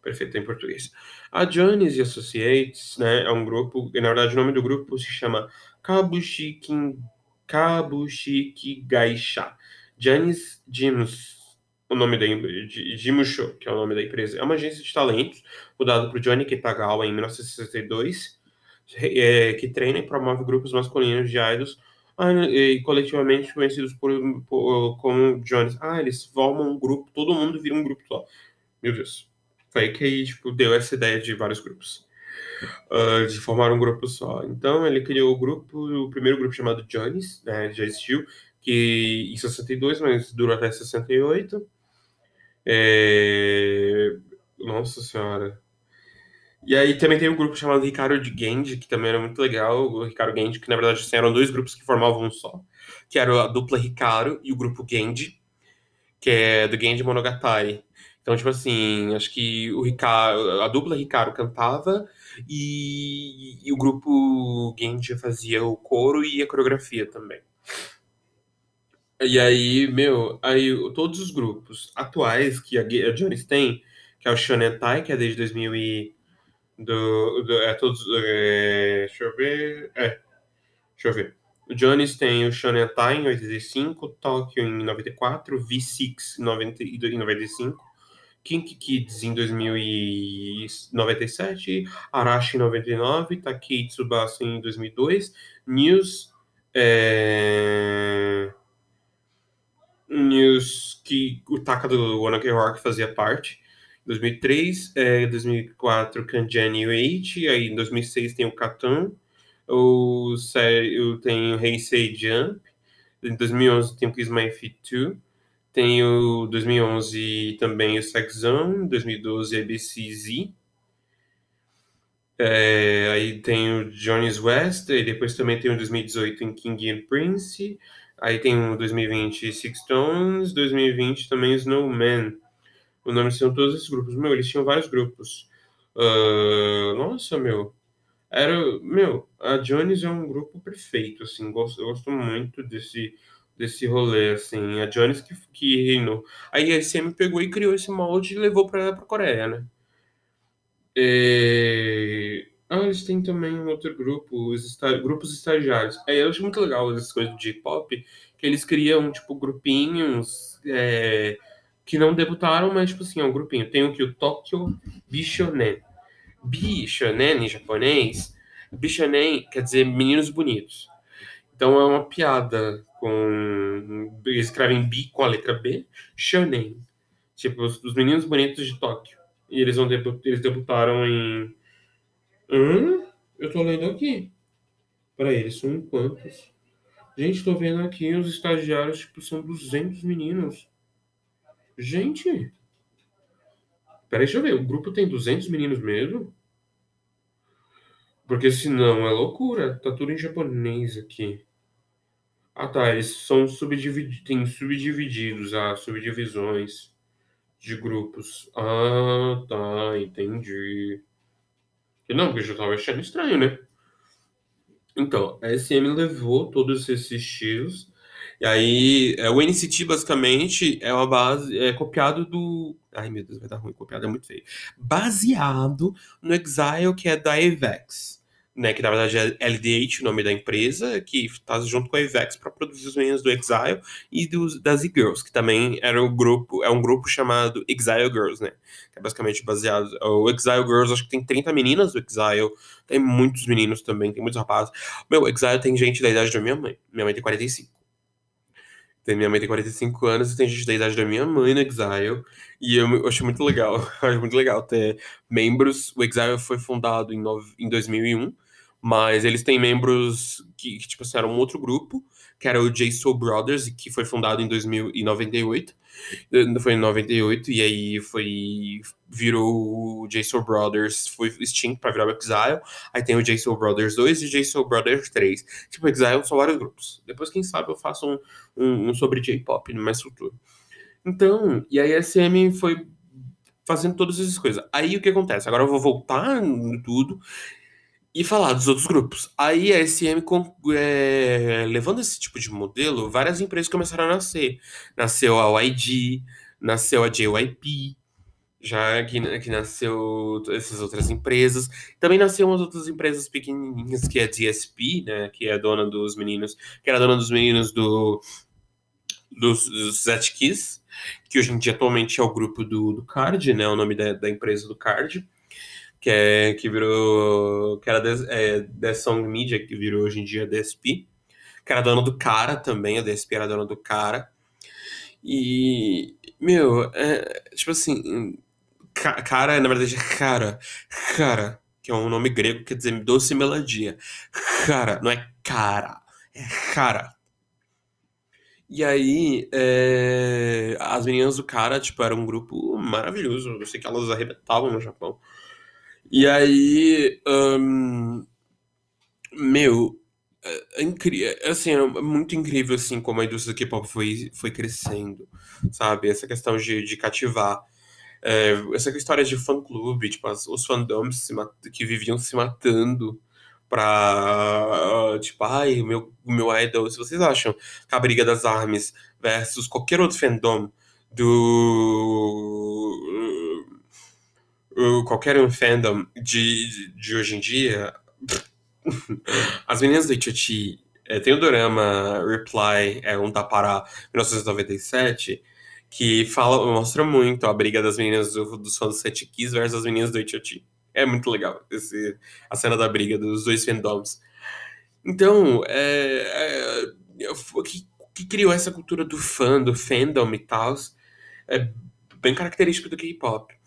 perfeito, em português. A Jones Associates, né, é um grupo, e na verdade o nome do grupo se chama Kabushiki, Kabushiki Gaisha. Jones Jimus o nome da Jimusho, que é o nome da empresa, é uma agência de talentos fundada por Johnny Kitagawa em 1962, é, que treina e promove grupos masculinos de idols ah, e coletivamente conhecidos por, por, como Jones. Ah, eles formam um grupo, todo mundo vira um grupo só. Meu Deus. Foi que tipo, deu essa ideia de vários grupos. Uh, de formar um grupo só. Então, ele criou o grupo, o primeiro grupo chamado Jones, né, já existiu, que em 62, mas durou até 68. É... Nossa Senhora. E aí também tem um grupo chamado Ricardo de Genji, que também era muito legal. O Ricardo Genji, que na verdade assim, eram dois grupos que formavam um só. Que era a dupla Ricardo e o grupo Genji, que é do Genji Monogatari. Então, tipo assim, acho que o Ricardo, a dupla Ricardo cantava e, e o grupo Genji fazia o coro e a coreografia também. E aí, meu, aí todos os grupos atuais que a, a Jones tem, que é o Shonen Tai, que é desde 2000 e do, do é todos, é, deixa eu ver, é, deixa eu ver. O Jones tem o Shonen Tai em 85, Tokyo em 94, V6 em 95, Kink Kids em 2097, Arashi em 99, Takei Tsubasa em 2002, News é, News que o Taka do Ok Rock fazia parte. 2003, é, 2004 Kanjani Wait, aí em 2006 tem o Katan, o sério tem o Heisei Jump, em 2011 tem o Kiss My Feet 2, Tem o 2011 também o Sex Zone, 2012 ABCZ. É, aí tem o Johnny's West, e depois também tem o 2018 em King and Prince. Aí tem o 2020 Six Stones, 2020 também Snowman. O nome são todos esses grupos. Meu, eles tinham vários grupos. Uh, nossa, meu. Era, meu, a Jones é um grupo perfeito, assim. Gosto, eu gosto muito desse, desse rolê, assim. A Jones que, que reinou. Aí a SM pegou e criou esse molde e levou pra, pra Coreia, né? É... Ah, eles têm também um outro grupo, os grupos estagiários. É, eu acho muito legal essas coisas do J-pop, que eles criam, tipo, grupinhos é... que não debutaram, mas, tipo assim, é um grupinho. Tem o que? O Tokyo Bishonen. Bishonen, em japonês, Bishonen quer dizer meninos bonitos. Então é uma piada com... Escrevem Bi com a letra B, Shonen. Tipo, os, os meninos bonitos de Tóquio. E eles, vão debu eles debutaram em. Hã? Eu tô lendo aqui. Peraí, eles são quantos? Gente, tô vendo aqui os estagiários, tipo, são 200 meninos. Gente! Peraí, deixa eu ver. O grupo tem 200 meninos mesmo? Porque senão é loucura. Tá tudo em japonês aqui. Ah, tá. Eles são subdivididos. Tem subdivididos, ah, subdivisões de grupos. Ah, tá, entendi. Não, porque eu já tava achando estranho, né? Então, a SM levou todos esses estilos. E aí, é, o NCT basicamente é uma base, é copiado do. Ai meu Deus, vai dar ruim, copiado é muito feio. Baseado no Exile, que é da Avex né, que na verdade é LDH, o nome da empresa, que está junto com a Avex para produzir os meninos do Exile e dos, das E-Girls, que também era um grupo, é um grupo chamado Exile Girls, né, que é basicamente baseado, o Exile Girls, acho que tem 30 meninas do Exile, tem muitos meninos também, tem muitos rapazes. Meu, Exile tem gente da idade da minha mãe, minha mãe tem 45. Tem, minha mãe tem 45 anos e tem gente da idade da minha mãe no Exile. E eu, eu acho muito legal. Acho muito legal ter membros. O Exile foi fundado em, no, em 2001 mas eles têm membros que, que tipo assim, um outro grupo, que era o J Soul Brothers, que foi fundado em 2098. Eh, foi em 98, e aí foi. Virou o J Soul Brothers, foi extinto pra virar o Exile. Aí tem o J Soul Brothers 2 e o J Soul Brothers 3. Tipo, Exile são vários grupos. Depois, quem sabe, eu faço um, um, um sobre J-pop no mais futuro. Então, e aí a SM foi fazendo todas essas coisas. Aí o que acontece? Agora eu vou voltar no tudo e falar dos outros grupos. Aí a SM, é, levando esse tipo de modelo, várias empresas começaram a nascer. Nasceu a YG, nasceu a JYP, já que, que nasceu essas outras empresas. Também nasceu umas outras empresas pequenininhas, que é a DSP, né, que é a dona dos meninos, que era a dona dos meninos do dos, dos Kiss, que hoje em dia atualmente é o grupo do, do Card, né, o nome da, da empresa do Card que, é, que virou. que era é, The Song Media, que virou hoje em dia DSP, que era dona do cara também, a DSP era dona do cara. E, meu, é, tipo assim, cara, na verdade é cara, cara, que é um nome grego que quer dizer doce melodia. Cara, não é cara, é cara. E aí, é, as meninas do cara, tipo, era um grupo maravilhoso. Eu sei que elas arrebentavam no Japão. E aí, um, meu, é, é incrível, assim, é muito incrível, assim, como a indústria do K-pop foi, foi crescendo, sabe? Essa questão de, de cativar. É, essa história de fã-clube, tipo, as, os fandoms que viviam se matando pra, tipo, ai, o meu, meu idol, se vocês acham que a briga das armas versus qualquer outro fandom do qualquer um fandom de, de hoje em dia, as meninas do Ichuchi, é, tem o drama Reply, é um da para 1997, que fala, mostra muito a briga das meninas do, dos fãs do Sete Kiss versus as meninas do Ichuchi. É muito legal esse, a cena da briga dos dois fandoms. Então, é, é, o que, que criou essa cultura do fã, do fandom e tal, é bem característico do K-pop.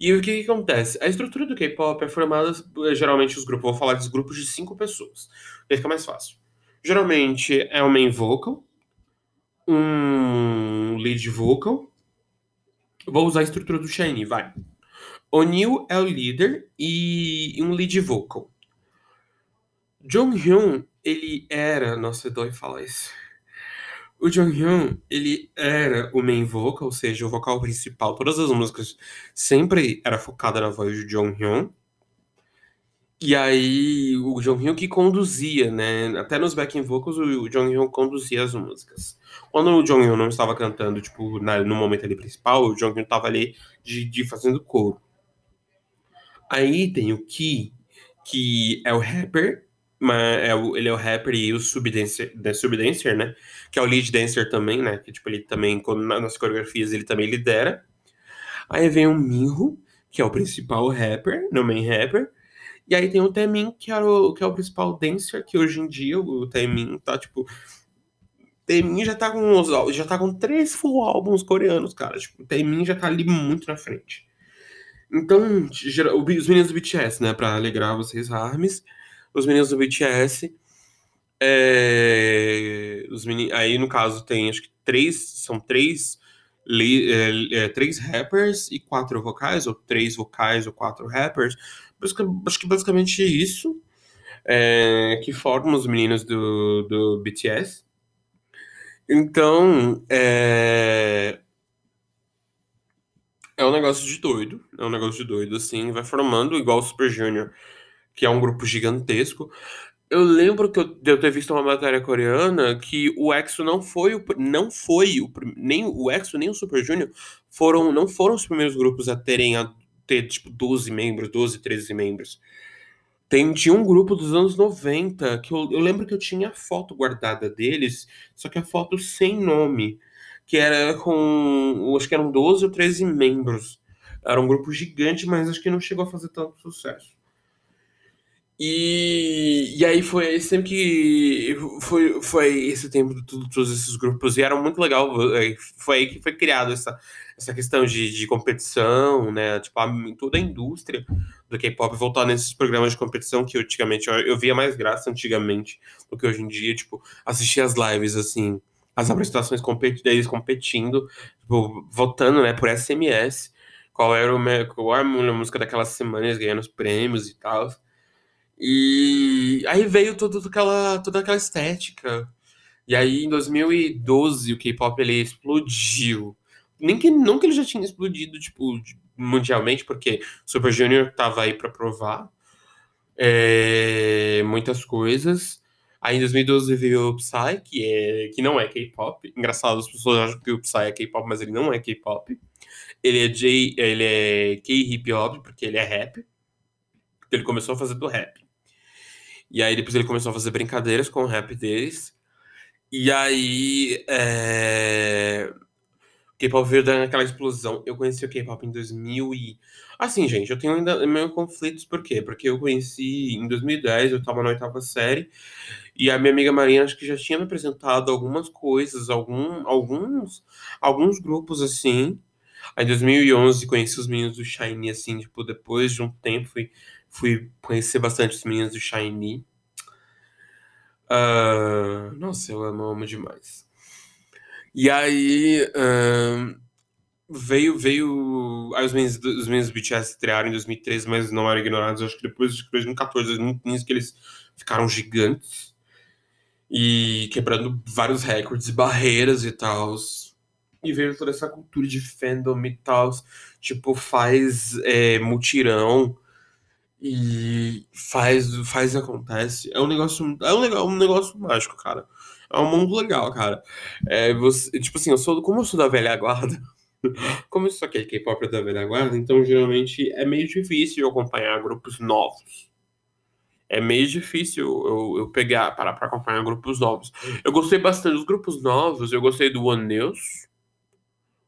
E o que, que acontece? A estrutura do K-pop é formada, geralmente, os grupos, vou falar dos grupos de cinco pessoas, aí fica mais fácil. Geralmente é um main vocal, um lead vocal. Vou usar a estrutura do Shiny, vai. O Neil é o líder e um lead vocal. Jong Hyun, ele era. Nossa, dói falar isso. O Jong Hyun, ele era o main vocal, ou seja, o vocal principal. Todas as músicas sempre era focada na voz de Jong Hyun. E aí, o Jong Hyun que conduzia, né? Até nos backing vocals, o Jong Hyun conduzia as músicas. Quando o Jong Hyun não estava cantando, tipo, na, no momento ali principal, o Jong Hyun estava ali de, de fazendo coro. Aí tem o Ki, que é o rapper, mas é o, ele é o rapper e o subdancer, né? Que é o lead dancer também, né? Que tipo, ele também, nas coreografias, ele também lidera. Aí vem o Minho, que é o principal rapper, no main rapper. E aí tem o Temin, que, é o, que é o principal dancer, que hoje em dia o Temin tá, tipo... Temin já tá com os, já tá com três full álbuns coreanos, cara. Tipo, o Temin já tá ali muito na frente. Então, os meninos do BTS, né, pra alegrar vocês, Armes, os meninos do BTS, é, os aí no caso tem, acho que três, são três, é, é, três rappers e quatro vocais, ou três vocais ou quatro rappers, acho que basicamente isso, é, que formam os meninos do, do BTS. Então, é, é um negócio de doido, é um negócio de doido, assim, vai formando igual o Super Junior, que é um grupo gigantesco. Eu lembro que eu, de eu ter visto uma matéria coreana que o EXO não foi o não foi o nem o EXO nem o Super Junior foram não foram os primeiros grupos a terem a ter tipo 12 membros, 12, 13 membros. Tem, tinha um grupo dos anos 90 que eu, eu lembro que eu tinha a foto guardada deles, só que a foto sem nome que era com. Acho que eram 12 ou 13 membros. Era um grupo gigante, mas acho que não chegou a fazer tanto sucesso. E, e aí foi sempre que foi, foi esse tempo de todos esses grupos e era muito legal. É, foi aí que foi criado essa, essa questão de, de competição, né? Tipo, a, toda a indústria do K-pop voltar nesses programas de competição que antigamente eu, eu via mais graça antigamente do que hoje em dia, tipo, assistir as lives assim as apresentações competi deles competindo, tipo, votando, né, por SMS, qual era, o, qual era a música daquelas semanas, ganhando os prêmios e tal. E aí veio toda aquela, toda aquela estética. E aí, em 2012, o K-pop ele explodiu. Nem que nunca ele já tinha explodido, tipo, mundialmente, porque Super Junior tava aí para provar é, muitas coisas. Aí em 2012 veio o Psy, que, é, que não é K-pop. Engraçado, as pessoas acham que o Psy é K-pop, mas ele não é K-pop. Ele é J, ele é K-hip hop, porque ele é rap. Ele começou a fazer do rap. E aí depois ele começou a fazer brincadeiras com o rap deles. E aí. É... K-pop veio dando aquela explosão. Eu conheci o K-pop em 2000 e... Assim, gente, eu tenho ainda meus conflitos, por quê? Porque eu conheci em 2010, eu tava na oitava série, e a minha amiga Marina acho que já tinha me apresentado algumas coisas, algum, alguns, alguns grupos assim. Aí em 2011 conheci os meninos do Shiny, assim, tipo, depois de um tempo fui, fui conhecer bastante os meninos do Shiny. Uh, nossa, eu amo, amo demais. E aí uh, veio, veio. Aí os meninos, os meninos do BTS estrearam em 2013, mas não eram ignorados. Acho que depois de 2014, 2015, que eles ficaram gigantes e quebrando vários recordes barreiras e tal. E veio toda essa cultura de fandom e tal. Tipo, faz é, mutirão e faz, faz e acontece. É um negócio. É um, negócio, um negócio mágico, cara. É um mundo legal, cara. É, você, tipo assim, eu sou. Como eu sou da velha guarda. Como eu sou aquele K-pop da velha guarda, então geralmente é meio difícil acompanhar grupos novos é meio difícil eu, eu pegar, parar para acompanhar grupos novos. Eu gostei bastante dos grupos novos, eu gostei do One News,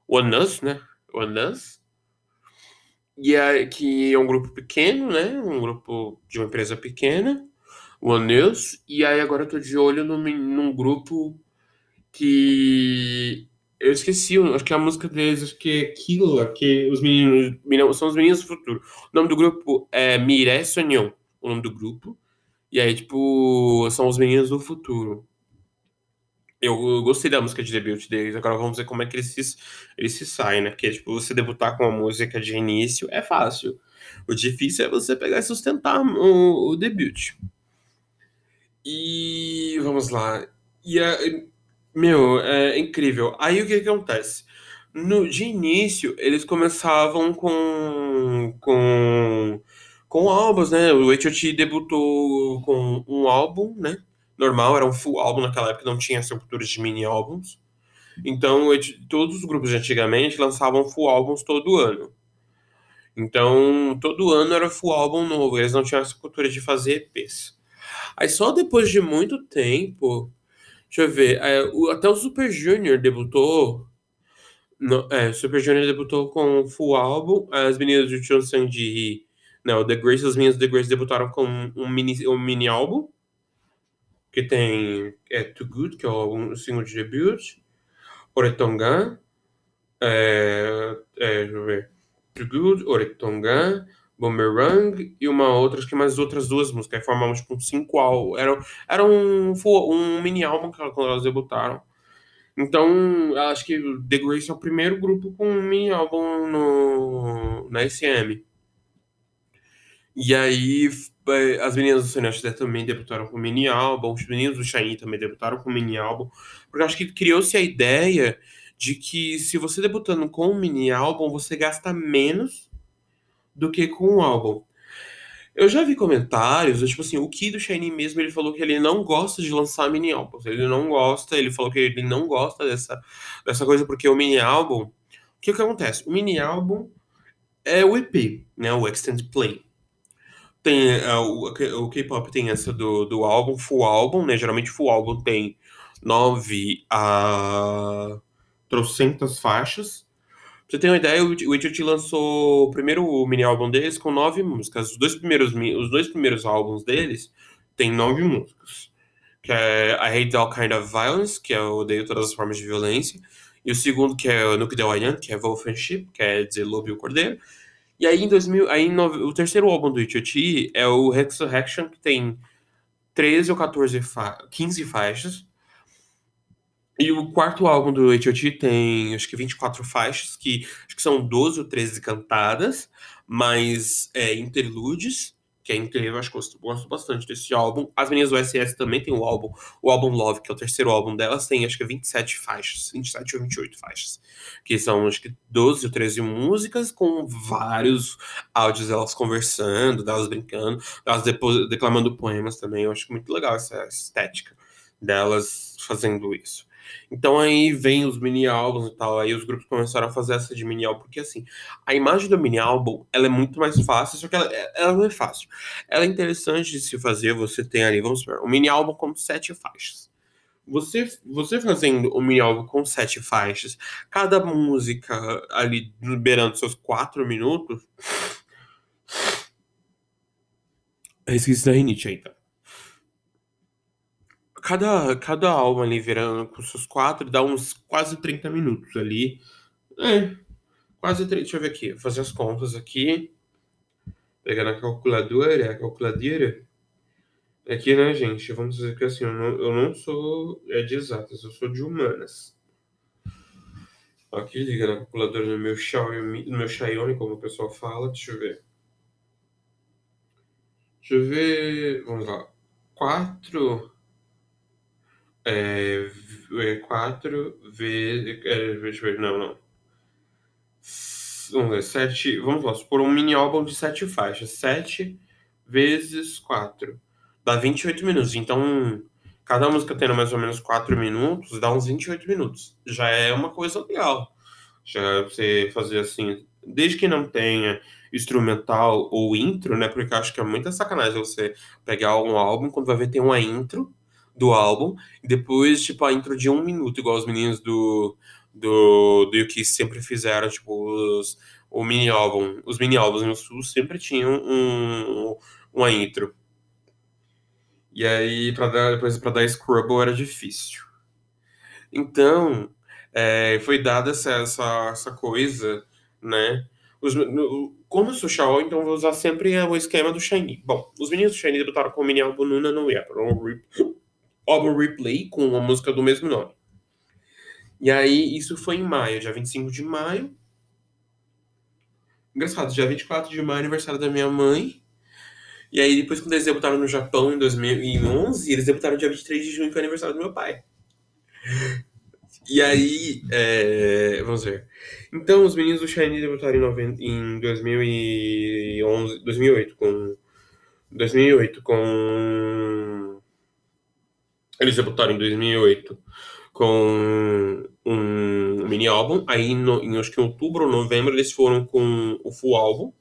One Us, né? One Us. E é, que é um grupo pequeno, né? Um grupo de uma empresa pequena, One News. E aí agora eu tô de olho num, num grupo que eu esqueci, acho que a música deles acho que é Killa, que os meninos, são os meninos do futuro. O nome do grupo é Mire Sonhon o nome do grupo. E aí, tipo, são os meninos do futuro. Eu gostei da música de debut deles, agora vamos ver como é que eles se, eles se saem, né? Porque, tipo, você debutar com uma música de início é fácil. O difícil é você pegar e sustentar o, o debut. E vamos lá. E é, meu, é incrível. Aí o que, que acontece? No, de início, eles começavam com, com, com álbuns, né? O H.O.T. debutou com um álbum, né? Normal, era um full álbum naquela época, não tinha essa cultura de mini álbuns. Então, todos os grupos de antigamente lançavam full álbuns todo ano. Então, todo ano era full álbum novo, eles não tinham essa cultura de fazer EPs. Aí só depois de muito tempo, deixa eu ver, é, até o Super Junior debutou. No, é, Super Junior debutou com um full álbum. As meninas do Chun Sang-ji, não, The Grace, as meninas do The Grace debutaram com um mini, um mini álbum. Que tem é, Too Good, que é o, single de debut. Oretongan. É, é, deixa eu ver. Too Good, Oretongan. Boomerang e uma outra, acho que mais outras duas músicas. Aí formamos tipo um cinco álbuns. Era, era um, um mini álbum quando elas debutaram. Então, acho que The Grace é o primeiro grupo com um mini álbum na SM. E aí, é, as meninas do Sonata também debutaram com mini álbum, os meninos do Shiny também debutaram com mini álbum, porque acho que criou-se a ideia de que se você debutando com um mini álbum, você gasta menos do que com um álbum. Eu já vi comentários, tipo assim, o Ki do Shiny mesmo, ele falou que ele não gosta de lançar mini álbuns. Ele não gosta, ele falou que ele não gosta dessa, dessa coisa, porque o mini álbum. O que, que acontece? O mini álbum é o EP, né? O Extended Play. Tem, é, o, o K-pop tem essa do, do álbum, full álbum, né? Geralmente full álbum tem nove a trocentas faixas você tem uma ideia, o Witcher lançou o primeiro mini álbum deles com nove músicas. Os dois primeiros, os dois primeiros álbuns deles tem nove músicas. Que é I Hate All Kind of Violence, que é Eu Odeio Todas as Formas de Violência. E o segundo, que é Nuke the Wayan, que é Wolfenship, que é dizer Lobo e o Cordeiro. E aí, em 2000, aí no, o terceiro álbum do Itch é o Resurrection, que tem 13 ou 14 fa 15 faixas. E o quarto álbum do H.O.T. tem, acho que 24 faixas, que acho que são 12 ou 13 cantadas, mas é, interludes, que é incrível, acho que eu gosto bastante desse álbum. As meninas do SS também tem o álbum, o álbum Love, que é o terceiro álbum delas, tem acho que 27 faixas, 27 ou 28 faixas, que são acho que 12 ou 13 músicas com vários áudios delas conversando, delas brincando, delas declamando poemas também. Eu acho muito legal essa estética delas fazendo isso. Então aí vem os mini álbuns e tal, aí os grupos começaram a fazer essa de mini álbum, porque assim, a imagem do mini álbum, ela é muito mais fácil, só que ela, ela não é fácil. Ela é interessante de se fazer, você tem ali, vamos supor, um mini álbum com sete faixas. Você, você fazendo um mini álbum com sete faixas, cada música ali liberando seus quatro minutos. Eu esqueci da rinite aí, tá? Cada, cada álbum ali virando com seus quatro dá uns quase 30 minutos ali. É, quase 30. Deixa eu ver aqui, fazer as contas aqui. Pegar na calculadora, a calculadora. Aqui, né, gente? Vamos dizer que assim, eu não, eu não sou é, de exatas, eu sou de humanas. Aqui, liga na calculadora no meu Xiaomi, no meu Xiaomi, como o pessoal fala. Deixa eu ver. Deixa eu ver. Vamos lá. 4 é, é 4 vezes. É, deixa eu ver, não, não. Vamos ver, 7. Vamos lá, supor um mini álbum de 7 faixas. 7 vezes 4. Dá 28 minutos. Então, cada música tendo mais ou menos 4 minutos, dá uns 28 minutos. Já é uma coisa legal. Já você fazer assim, desde que não tenha instrumental ou intro, né? Porque eu acho que é muita sacanagem você pegar um álbum, quando vai ver tem uma intro do álbum, e depois, tipo, a intro de um minuto, igual os meninos do, do, do Yuki sempre fizeram, tipo, os, o mini álbum. Os mini álbuns no Sul sempre tinham um, uma intro. E aí, para dar, depois para dar Scrubble era difícil. Então, é, foi dada essa, essa, essa coisa, né? Os, no, como eu sou Shaw, então vou usar sempre o esquema do Shiny. Bom, os meninos do Shiny debutaram com o mini álbum Nuna no April, álbum Replay com uma música do mesmo nome. E aí, isso foi em maio, dia 25 de maio. Engraçado, dia 24 de maio, aniversário da minha mãe. E aí, depois, quando eles debutaram no Japão em 2011, eles debutaram dia 23 de junho, que foi aniversário do meu pai. E aí, é, vamos ver. Então, os meninos do Shiny debutaram em, 90, em 2011, 2008 com 2008 com eles debutaram em 2008 com um mini álbum. Aí, no, em acho que em outubro ou novembro, eles foram com o full álbum,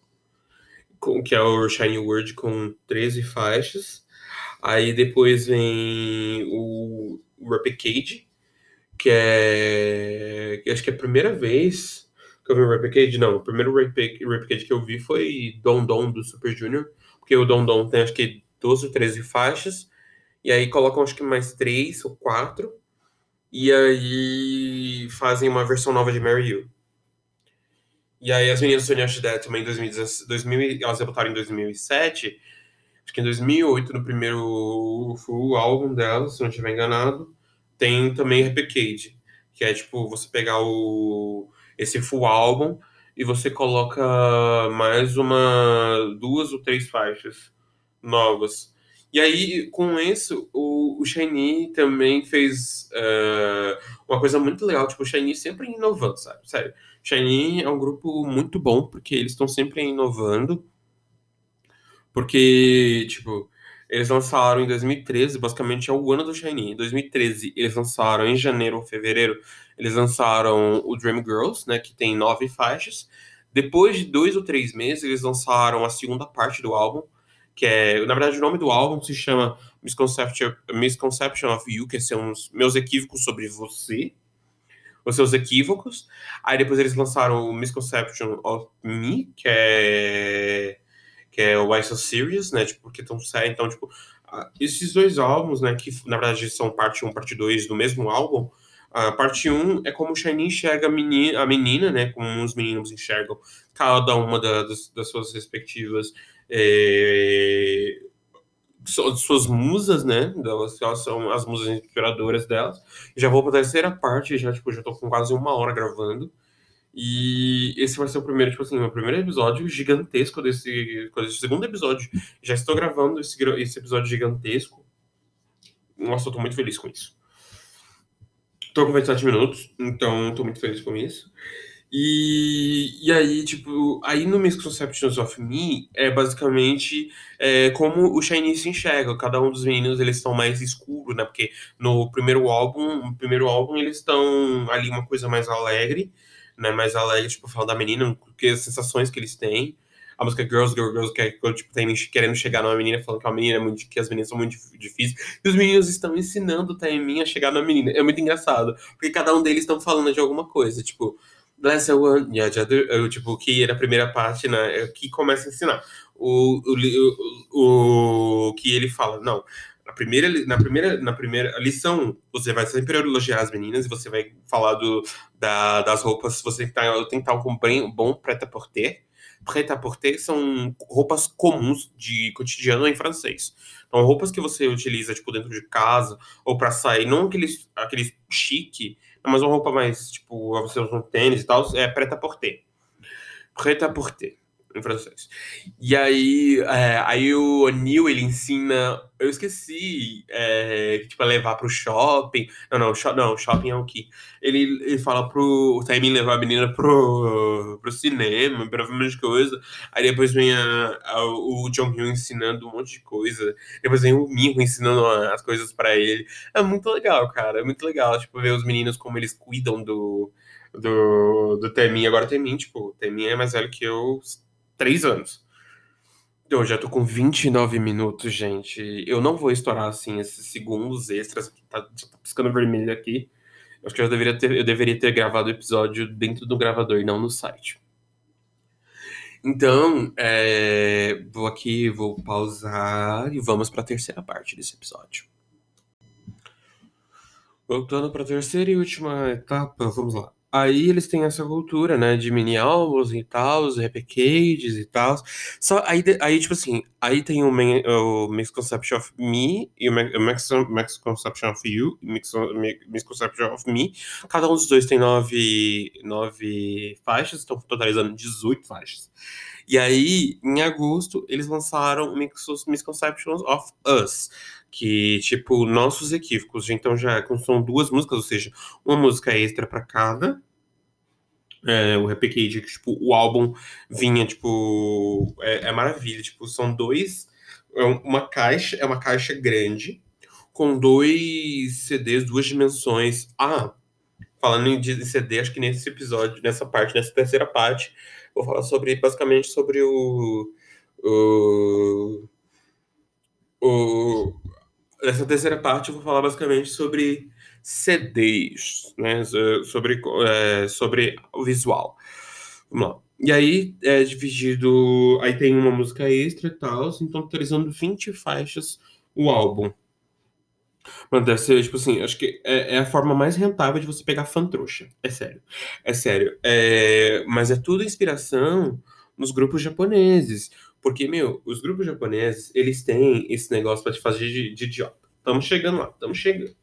com, que é o Shiny World, com 13 faixas. Aí depois vem o Replicate, que é. Acho que é a primeira vez que eu vi o Replicate. Não, o primeiro Replicate que eu vi foi Don Don do Super Junior, porque o Don Don tem acho que 12 ou 13 faixas. E aí colocam acho que mais 3 ou 4 e aí fazem uma versão nova de Mary You. E aí as meninas do Sony Dead também em 2000, elas debutaram em 2007. Acho que em 2008, no primeiro full álbum delas, se não estiver enganado, tem também Replicate, que é tipo você pegar o esse full álbum e você coloca mais uma duas ou três faixas novas. E aí, com isso, o, o Shiny também fez uh, uma coisa muito legal. Tipo, o Shiny sempre inovando, sabe? Sério. Shiny é um grupo muito bom, porque eles estão sempre inovando. Porque, tipo, eles lançaram em 2013, basicamente é o ano do Shiny. Em 2013, eles lançaram em janeiro ou fevereiro, eles lançaram o Dream Girls, né? Que tem nove faixas. Depois de dois ou três meses, eles lançaram a segunda parte do álbum que é, na verdade, o nome do álbum se chama Misconception, Misconception of You, que são os meus equívocos sobre você, os seus equívocos. Aí depois eles lançaram o Misconception of Me, que é que é o Why So Serious, né, tipo, porque tão sério, então, tipo, esses dois álbuns, né, que na verdade são parte 1 parte 2 do mesmo álbum, a parte 1 é como o Shiny enxerga a menina, a menina, né, como os meninos enxergam cada uma da, das, das suas respectivas é, suas musas, né? Elas, elas, são as musas inspiradoras delas. Já vou para a terceira parte, já, tipo, já tô com quase uma hora gravando. E esse vai ser o primeiro, tipo assim, o primeiro episódio gigantesco desse, desse segundo episódio. Já estou gravando esse, esse episódio gigantesco. Nossa, eu tô muito feliz com isso. Tô com 27 minutos, então tô muito feliz com isso. E, e aí, tipo, aí no Misconceptions of Me é basicamente é, como o Shiny se enxerga. Cada um dos meninos eles estão mais escuros, né? Porque no primeiro álbum, no primeiro álbum eles estão ali uma coisa mais alegre, né? Mais alegre, tipo, falando da menina, porque as sensações que eles têm. A música Girls, Girls, Girls, que é tipo, tem, querendo chegar numa menina, falando que a menina é muito, que as meninas são muito difíceis. E os meninos estão ensinando o Taemin a chegar na menina. É muito engraçado, porque cada um deles estão falando de alguma coisa, tipo Bless one, tipo, que era a primeira parte, né, que começa a ensinar. O, o, o, o que ele fala, não, na primeira, na primeira, na primeira lição, você vai sempre elogiar as meninas e você vai falar do, da, das roupas, você tem que estar com bem, bom prêt-à-porter. Prêt-à-porter são roupas comuns de cotidiano em francês. Então, roupas que você utiliza, tipo, dentro de casa ou para sair, não aqueles, aqueles chique, mas uma roupa mais, tipo, você usa um tênis e tal, é prêt-à-porter. Prêt-à-porter em francês. E aí, é, aí o Neil, ele ensina. Eu esqueci, é, tipo, levar pro shopping. Não, não, shop, não, shopping é o que? Ele, ele fala pro o Taimin levar a menina pro, pro cinema, pra ver um monte de coisa. Aí depois vem a, a, o John ensinando um monte de coisa. Depois vem o Minho ensinando as coisas para ele. É muito legal, cara. É muito legal, tipo, ver os meninos como eles cuidam do. Do, do Temin. Agora, Temin, tipo, Temin é mais velho que eu três anos. Eu já tô com 29 minutos, gente. Eu não vou estourar, assim, esses segundos extras. Tá, tá piscando vermelho aqui. Eu acho que eu deveria, ter, eu deveria ter gravado o episódio dentro do gravador e não no site. Então, é, vou aqui, vou pausar e vamos para a terceira parte desse episódio. Voltando para a terceira e última etapa, vamos lá. Aí eles têm essa cultura, né, de mini álbuns e tal, os replicates e tal. Só aí, aí tipo assim, aí tem o, Men- o Misconception of Me e o Misconception of You, Misconception of Me. Cada um dos dois tem nove, nove faixas, estão totalizando 18 faixas. E aí, em agosto, eles lançaram Misconceptions of Us, que, tipo, nossos equívocos. Então já são duas músicas, ou seja, uma música extra pra cada. É, o Replicate, que, tipo, o álbum vinha, tipo, é, é maravilha, tipo, são dois, é uma caixa, é uma caixa grande, com dois CDs, duas dimensões. Ah, falando em CD, acho que nesse episódio, nessa parte, nessa terceira parte, vou falar sobre, basicamente, sobre o, o, o nessa terceira parte eu vou falar basicamente sobre CDs, né? Sobre, é, sobre o visual. Vamos lá. E aí é dividido. Aí tem uma música extra e tal, então totalizando 20 faixas o álbum. Mano, deve ser, tipo assim, acho que é, é a forma mais rentável de você pegar fã trouxa. É sério. É sério. É, mas é tudo inspiração nos grupos japoneses. Porque, meu, os grupos japoneses, eles têm esse negócio pra te fazer de, de idiota. Estamos chegando lá, estamos chegando.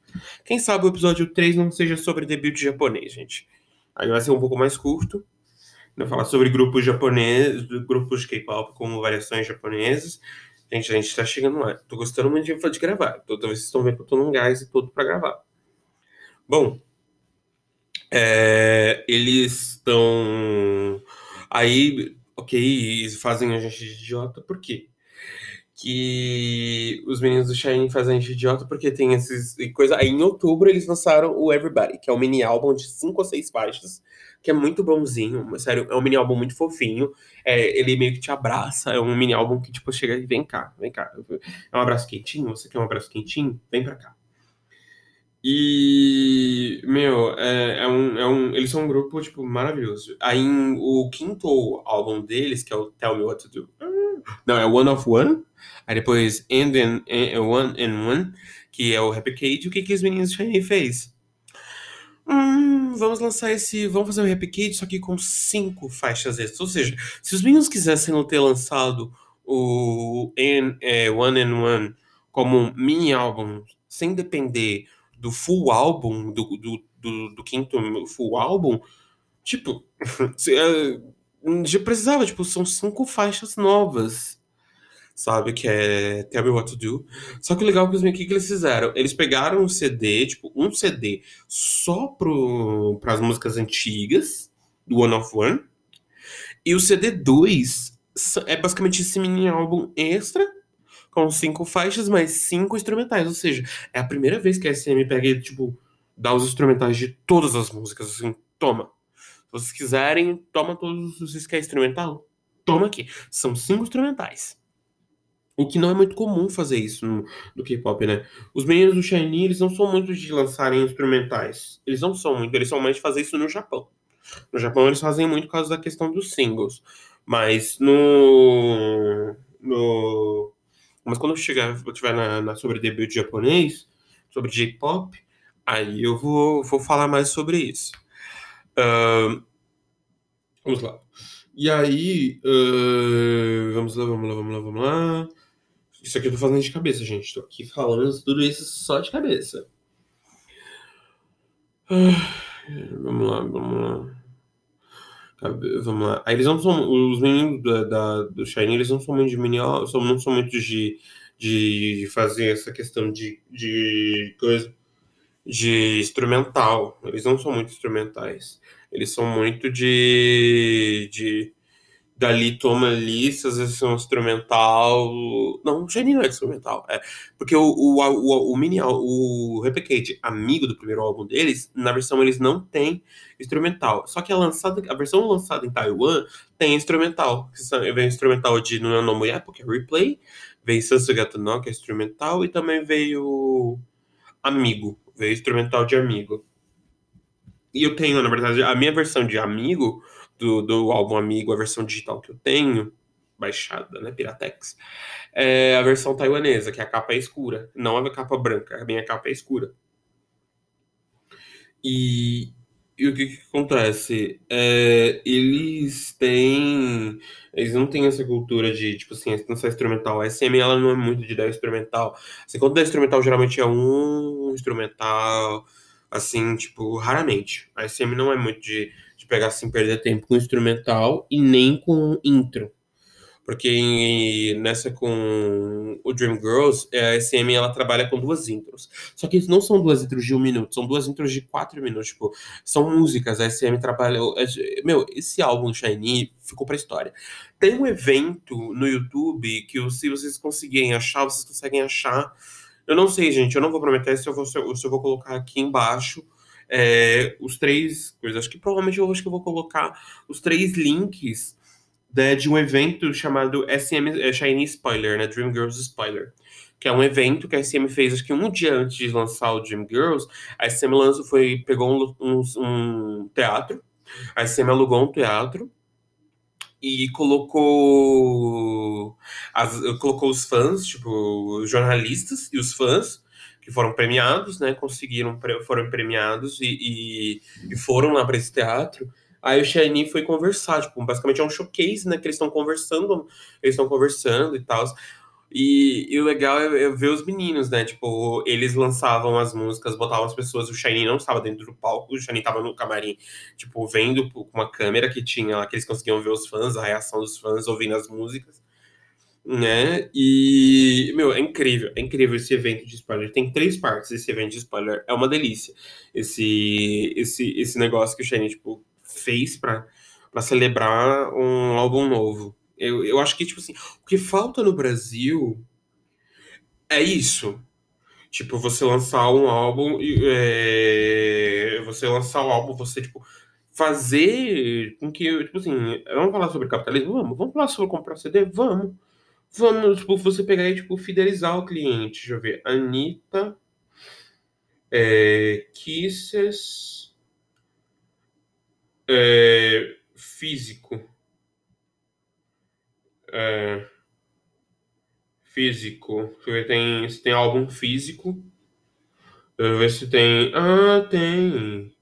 Quem sabe o episódio 3 não seja sobre debut japonês, gente. Aí vai ser um pouco mais curto. Não falar sobre grupos japoneses, grupos de K-pop com variações japonesas. Gente, a gente tá chegando lá. Tô gostando muito de, de gravar. Toda vez vocês estão vendo que eu tô num gás e todo pra gravar. Bom, é, eles estão. Aí, ok, fazem a gente de idiota, por quê? Que os meninos do Shine fazem a gente de idiota porque tem esses e coisa. Aí em outubro eles lançaram o Everybody, que é um mini álbum de cinco ou seis faixas, que é muito bonzinho, mas, sério, é um mini álbum muito fofinho. É, ele meio que te abraça, é um mini álbum que tipo chega e vem cá, vem cá. É um abraço quentinho, você quer um abraço quentinho? Vem pra cá. E, meu, é, é um, é um, eles são um grupo, tipo, maravilhoso. Aí, o quinto álbum deles, que é o Tell Me What to Do. Não, é One of One. Aí depois And and One and One, que é o Replicate. O que que os meninos Shiny fez? Hum, vamos lançar esse. Vamos fazer o Replicate, só que com cinco faixas extras. Ou seja, se os meninos quisessem ter lançado o é, One and One como um mini álbum, sem depender do full álbum, do, do, do, do quinto full álbum, tipo, se, é, já precisava, tipo, são cinco faixas novas, sabe? Que é Tell Me What to Do. Só que o legal é que o que, eles fizeram? Eles pegaram um CD, tipo, um CD só pro, pras músicas antigas, do One of One, e o CD 2 é basicamente esse mini álbum extra com cinco faixas, mais cinco instrumentais. Ou seja, é a primeira vez que a SM pega e, tipo, dá os instrumentais de todas as músicas. Assim, toma. Se vocês quiserem, toma todos. Vocês querem instrumental? Toma aqui. São cinco instrumentais. O que não é muito comum fazer isso no, no K-pop, né? Os meninos do Shiny, eles não são muito de lançarem instrumentais. Eles não são muito, eles são mais de fazer isso no Japão. No Japão eles fazem muito por causa da questão dos singles. Mas no. no mas quando eu chegar, eu tiver na, na sobre debut japonês, sobre J-pop, aí eu vou, vou falar mais sobre isso. Ahn, vamos lá. E aí, ahn, vamos lá, vamos lá, vamos lá, vamos lá. Isso aqui eu tô fazendo de cabeça, gente. Tô aqui falando tudo isso só de cabeça. Ah, vamos lá, vamos lá. Vamos lá. Aí eles não são. Os meninos da, da- do Shiny, eles não são muito de mini, são, não são muito de, de fazer essa questão de, de coisa de instrumental. Eles não são muito instrumentais. Eles são muito de. de dali toma ali, às vezes são instrumental. Não, o Shiny não é instrumental. É, porque o, o, o, o mini o Replicate, amigo do primeiro álbum deles, na versão eles não têm instrumental. Só que a, lançada, a versão lançada em Taiwan tem instrumental. Vem instrumental de No No Yapo, que é Replay. Veio Sansugato no, que é instrumental. E também veio Amigo. Veio instrumental de Amigo. E eu tenho, na verdade, a minha versão de Amigo, do, do álbum Amigo, a versão digital que eu tenho, baixada, né, Piratex, é a versão taiwanesa, que a capa é escura. Não a capa branca, a minha capa é escura. E E o que que acontece? É, eles têm. Eles não têm essa cultura de, tipo assim, dança instrumental. A SM, ela não é muito de dar instrumental. Assim, quando dá instrumental, geralmente é um instrumental, assim, tipo, raramente. A SM não é muito de pegar, assim, perder tempo com instrumental e nem com intro. Porque nessa com o Dreamgirls, a SM ela trabalha com duas intros. Só que não são duas intros de um minuto, são duas intros de quatro minutos. Tipo, são músicas. A SM trabalha. é- Meu, esse álbum Shiny ficou pra história. Tem um evento no YouTube que se vocês conseguirem achar, vocês conseguem achar. Eu não sei, gente, eu não vou prometer se eu vou, se eu vou colocar aqui embaixo é, os três coisas. Acho que provavelmente eu acho que eu vou colocar os três links né, de um evento chamado SM é, Shiny Spoiler, né? Dreamgirls Spoiler. Que é um evento que a SM fez, acho que um dia antes de lançar o Dreamgirls, a SM lançou, foi, pegou um, um, um teatro, a SM alugou um teatro e colocou, as, colocou os fãs, tipo, os jornalistas e os fãs, que foram premiados, né? Conseguiram, foram premiados e, e, e foram lá para esse teatro. Aí o Shiny foi conversar, tipo, basicamente é um showcase, né? Que eles estão conversando, eles estão conversando e tal. E, e o legal é, é ver os meninos, né? Tipo, eles lançavam as músicas, botavam as pessoas, o Shiny não estava dentro do palco, o Shiny estava no camarim, tipo, vendo com uma câmera que tinha lá, que eles conseguiam ver os fãs, a reação dos fãs, ouvindo as músicas, né? E, meu, é incrível, é incrível esse evento de spoiler. Tem três partes esse evento de spoiler, é uma delícia. Esse, esse, esse negócio que o Shiny, tipo, fez pra, pra celebrar um álbum novo. Eu, eu acho que, tipo assim, o que falta no Brasil é isso. Tipo, você lançar um álbum e é, você lançar o álbum, você, tipo, fazer com que, tipo assim, vamos falar sobre capitalismo? Vamos. Vamos falar sobre comprar CD? Vamos. Vamos, tipo, você pegar e, tipo, fidelizar o cliente. Deixa eu ver. Anitta, é, Kisses, é, físico. É, físico. Deixa eu ver, tem, se tem álbum físico. Deixa eu ver se tem. Ah, tem.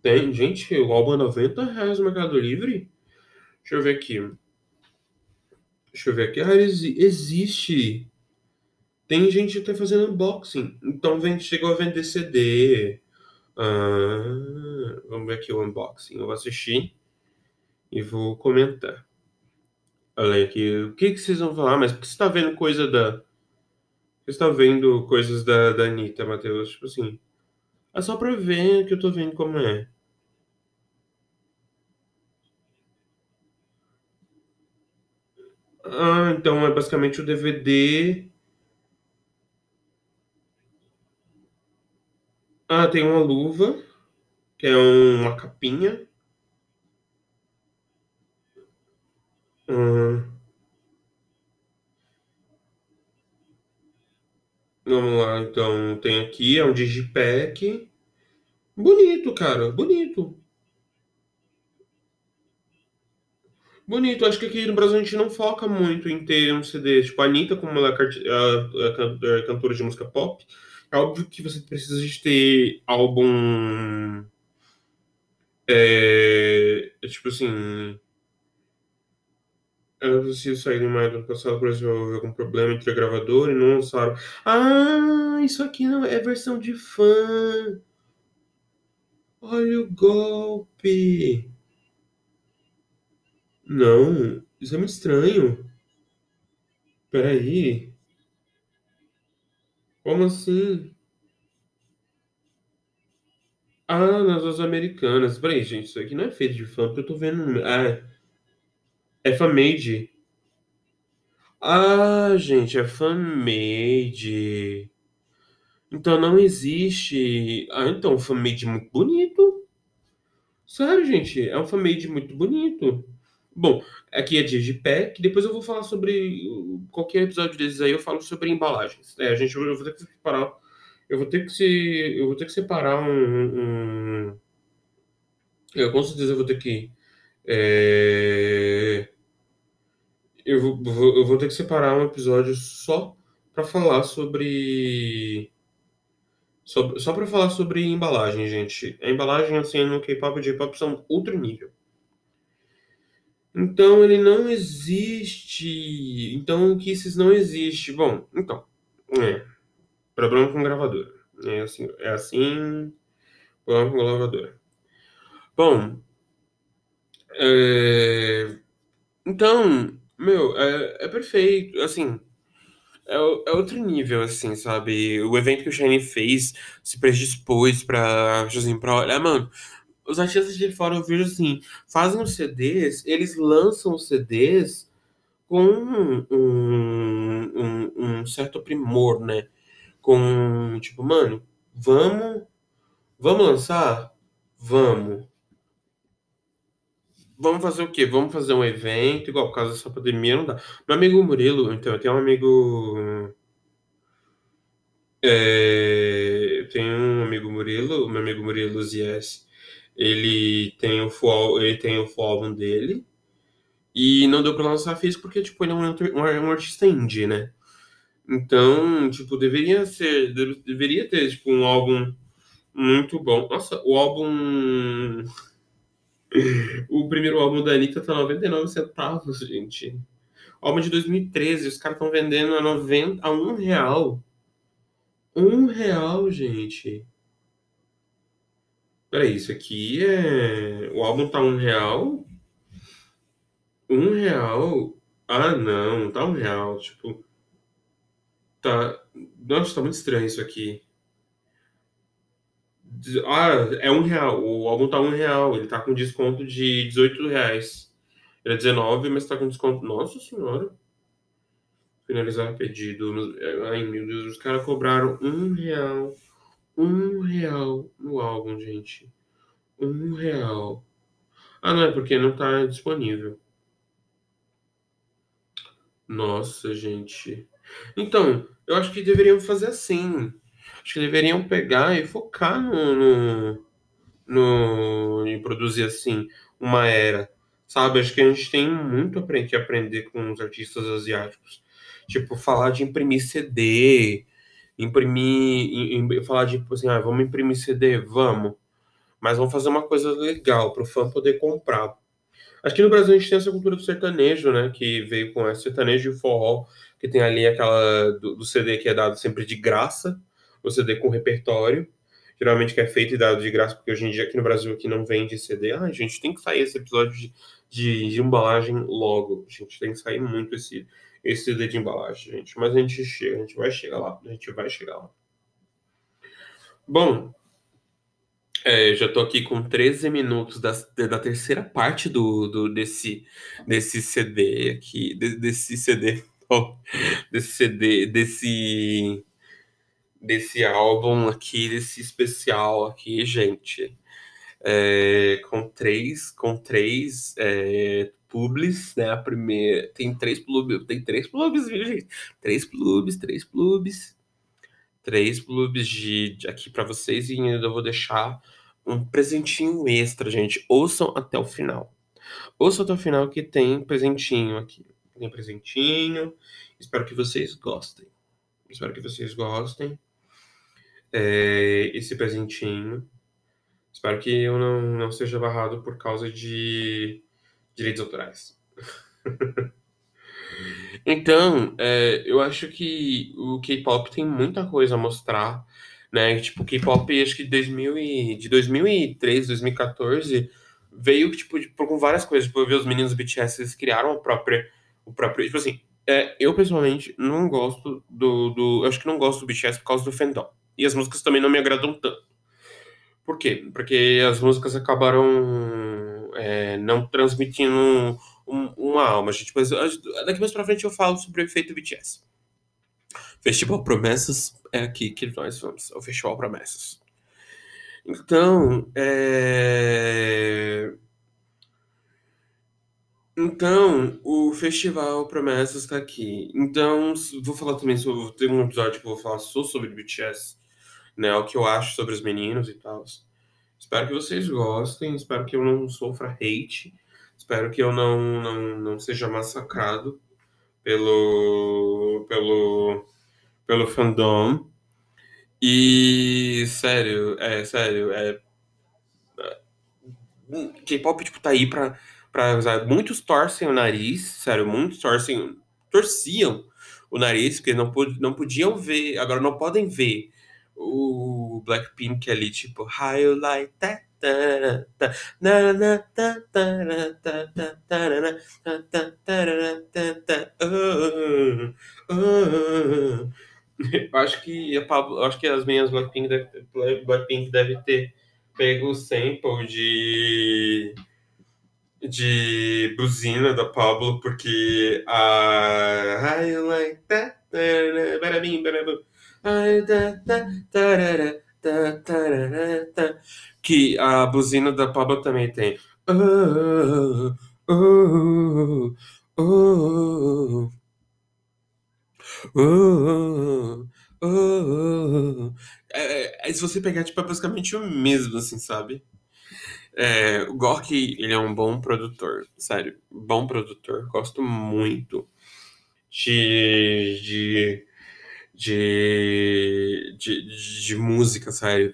Tem, gente, o álbum é 90 reais no Mercado Livre? Deixa eu ver aqui. Deixa eu ver aqui. Ah, exi- existe. Tem gente até fazendo unboxing. Então vem, chegou a vender CD. Ah, vamos ver aqui o unboxing. Eu vou assistir e vou comentar. Olha aqui. O que que vocês vão falar? Mas por que você tá vendo coisa da. Você está vendo coisas da, da Anitta, Matheus? Tipo assim. É só pra ver que eu tô vendo como é. Ah, então é basicamente o DVD. Ah, tem uma luva, que é uma capinha. Ah, vamos lá, então tem aqui, é um digipack. Bonito, cara, bonito. Bonito, acho que aqui no Brasil a gente não foca muito em ter um CD. Tipo, a Anitta, como ela é é cantora de música pop, é óbvio que você precisa de ter álbum. É, é tipo assim. Ela decidiu sair em maio do passado por houve algum problema entre a gravadora e não lançaram. Ah, isso aqui não é versão de fã. Olha o golpe. Não, isso é muito estranho. Peraí. Como assim? Ah, nas duas americanas. Peraí, gente, isso aqui não é feito de fã, porque eu tô vendo. Ah, é fan-made. Ah, gente, é fan-made. Então não existe. Ah, então, fan-made muito bonito. Sério, gente, é um fan-made muito bonito. Bom, aqui é Digipack. Depois eu vou falar sobre. Qualquer episódio desses aí eu falo sobre embalagens. É, a gente, eu vou ter que separar. Eu vou ter que se, eu vou ter que separar um, um- eu com certeza vou ter que. é, eu vou, eu vou ter que separar um episódio só para falar sobre Só, só pra falar sobre embalagem, gente. A embalagem, assim, no K-pop e J-pop são outro nível. Então, ele não existe. Então, o Kisses não existe. Bom, então. É. Problema com gravadora. É assim. É assim. Problema com gravadora. Bom. É... Então, meu, é, é perfeito. Assim. É, é outro nível, assim, sabe? O evento que o Shine fez se predispôs pra Josim Pro. É, mano, os artistas de fora eu vejo assim, fazem os CDs, eles lançam os CDs com um, um, um certo primor, né? Com, tipo, mano, vamos, vamos lançar? Vamos. Vamos fazer o quê? Vamos fazer um evento, igual por causa dessa pandemia, não dá. Meu amigo Murilo, então, eu tenho um amigo. É, eu tenho um amigo Murilo, meu amigo Murilo Zies, ele tem o full, ele tem o full álbum dele. E não deu pra lançar físico porque, tipo, ele é um, um, artista indie, né? Então, tipo, deveria ser, deve- deveria ter, tipo, um álbum muito bom. Nossa, o álbum, o primeiro álbum da Anitta tá 99 centavos, gente. O álbum de 2013, os caras estão vendendo a 90, a um real. Um real, gente. Peraí, isso aqui é... O álbum tá um real? Um real? Ah, não, tá um real, tipo... Tá... Nossa, tá muito estranho isso aqui. Ah, é um real. O álbum tá um real. Ele tá com desconto de 18 reais. É 19, mas tá com desconto. Nossa senhora. Finalizar pedido. Ai, meu Deus, os caras cobraram um real. Um real no álbum, gente. Um real. Ah, não, é porque não tá disponível. Nossa, gente. Então, eu acho que deveriam fazer assim. Acho que deveriam pegar e focar no, no, no, em produzir assim uma era, sabe? Acho que a gente tem muito que aprender com os artistas asiáticos. Tipo, falar de imprimir CD, imprimir, im- falar de, tipo assim, ah, vamos imprimir CD, vamos, mas vamos fazer uma coisa legal para o fã poder comprar. Acho que no Brasil a gente tem essa cultura do sertanejo, né? Que veio com esse sertanejo e o forró, que tem ali aquela do, do CD que é dado sempre de graça, o CD com repertório, geralmente que é feito e dado de graça, porque hoje em dia aqui no Brasil aqui não vende CD. Ah, gente, tem que sair esse episódio de, de, de embalagem logo. Gente, tem que sair muito esse, esse CD de embalagem, gente. Mas a gente chega, a gente vai chegar lá, a gente vai chegar lá. Bom, é, já tô aqui com 13 minutos da, da terceira parte do, do desse, desse CD aqui, de- desse CD, ó, desse CD, desse, desse álbum aqui, desse especial aqui, gente. É, com três, com três é, publis, né? A primeira tem três clubes, tem três clubes, viu, gente? Três clubes, três clubes três clubes de, de aqui para vocês e ainda vou deixar um presentinho extra, gente. Ouçam até o final. Ouçam até o final que tem presentinho aqui. Tem presentinho. Espero que vocês gostem. Espero que vocês gostem. É, esse presentinho. Espero que eu não, não seja barrado por causa de direitos autorais. Então, é, eu acho que o K-pop tem muita coisa a mostrar, né? Tipo, o K-pop, acho que 2000 e, de 2013, 2014, veio, tipo, de- com várias coisas. Tipo, eu vi os meninos do BTS, eles criaram a própria, o próprio, tipo assim, é, eu pessoalmente não gosto do, do, acho que não gosto do BTS por causa do fandom. E as músicas também não me agradam tanto. Por quê? Porque as músicas acabaram é, não transmitindo um- uma alma, gente. Mas eu- daqui mais pra frente eu falo sobre o efeito BTS. Festival Promessas é aqui que nós vamos. É o Festival Promessas. Então, é... Então, o Festival Promessas está aqui. Então, vou falar também sobre. Tem um episódio que eu vou falar só sobre BTS, né? O que eu acho sobre os meninos e tal. Espero que vocês gostem. Espero que eu não sofra hate. Espero que eu não, não, não seja massacrado pelo, pelo, pelo fandom. E sério, é sério, é K-pop tipo tá aí pra para usar. Muitos torcem o nariz, sério, muitos torcem, torciam o nariz porque não não podiam ver, agora não podem ver o Blackpink ali tipo highlight that eu acho que a Pablo, acho que as minhas Blackpink deve, Blackpink deve ter pego o sample de de buzina da Pablo porque a I like that barabim, que a buzina da Pablo também tem oh, oh, oh. É, é, se você pegar, tipo, é basicamente o mesmo, assim, sabe? É, o Gork, ele é um bom produtor, sério, bom produtor. Gosto muito de, de, de, de, de música, sério.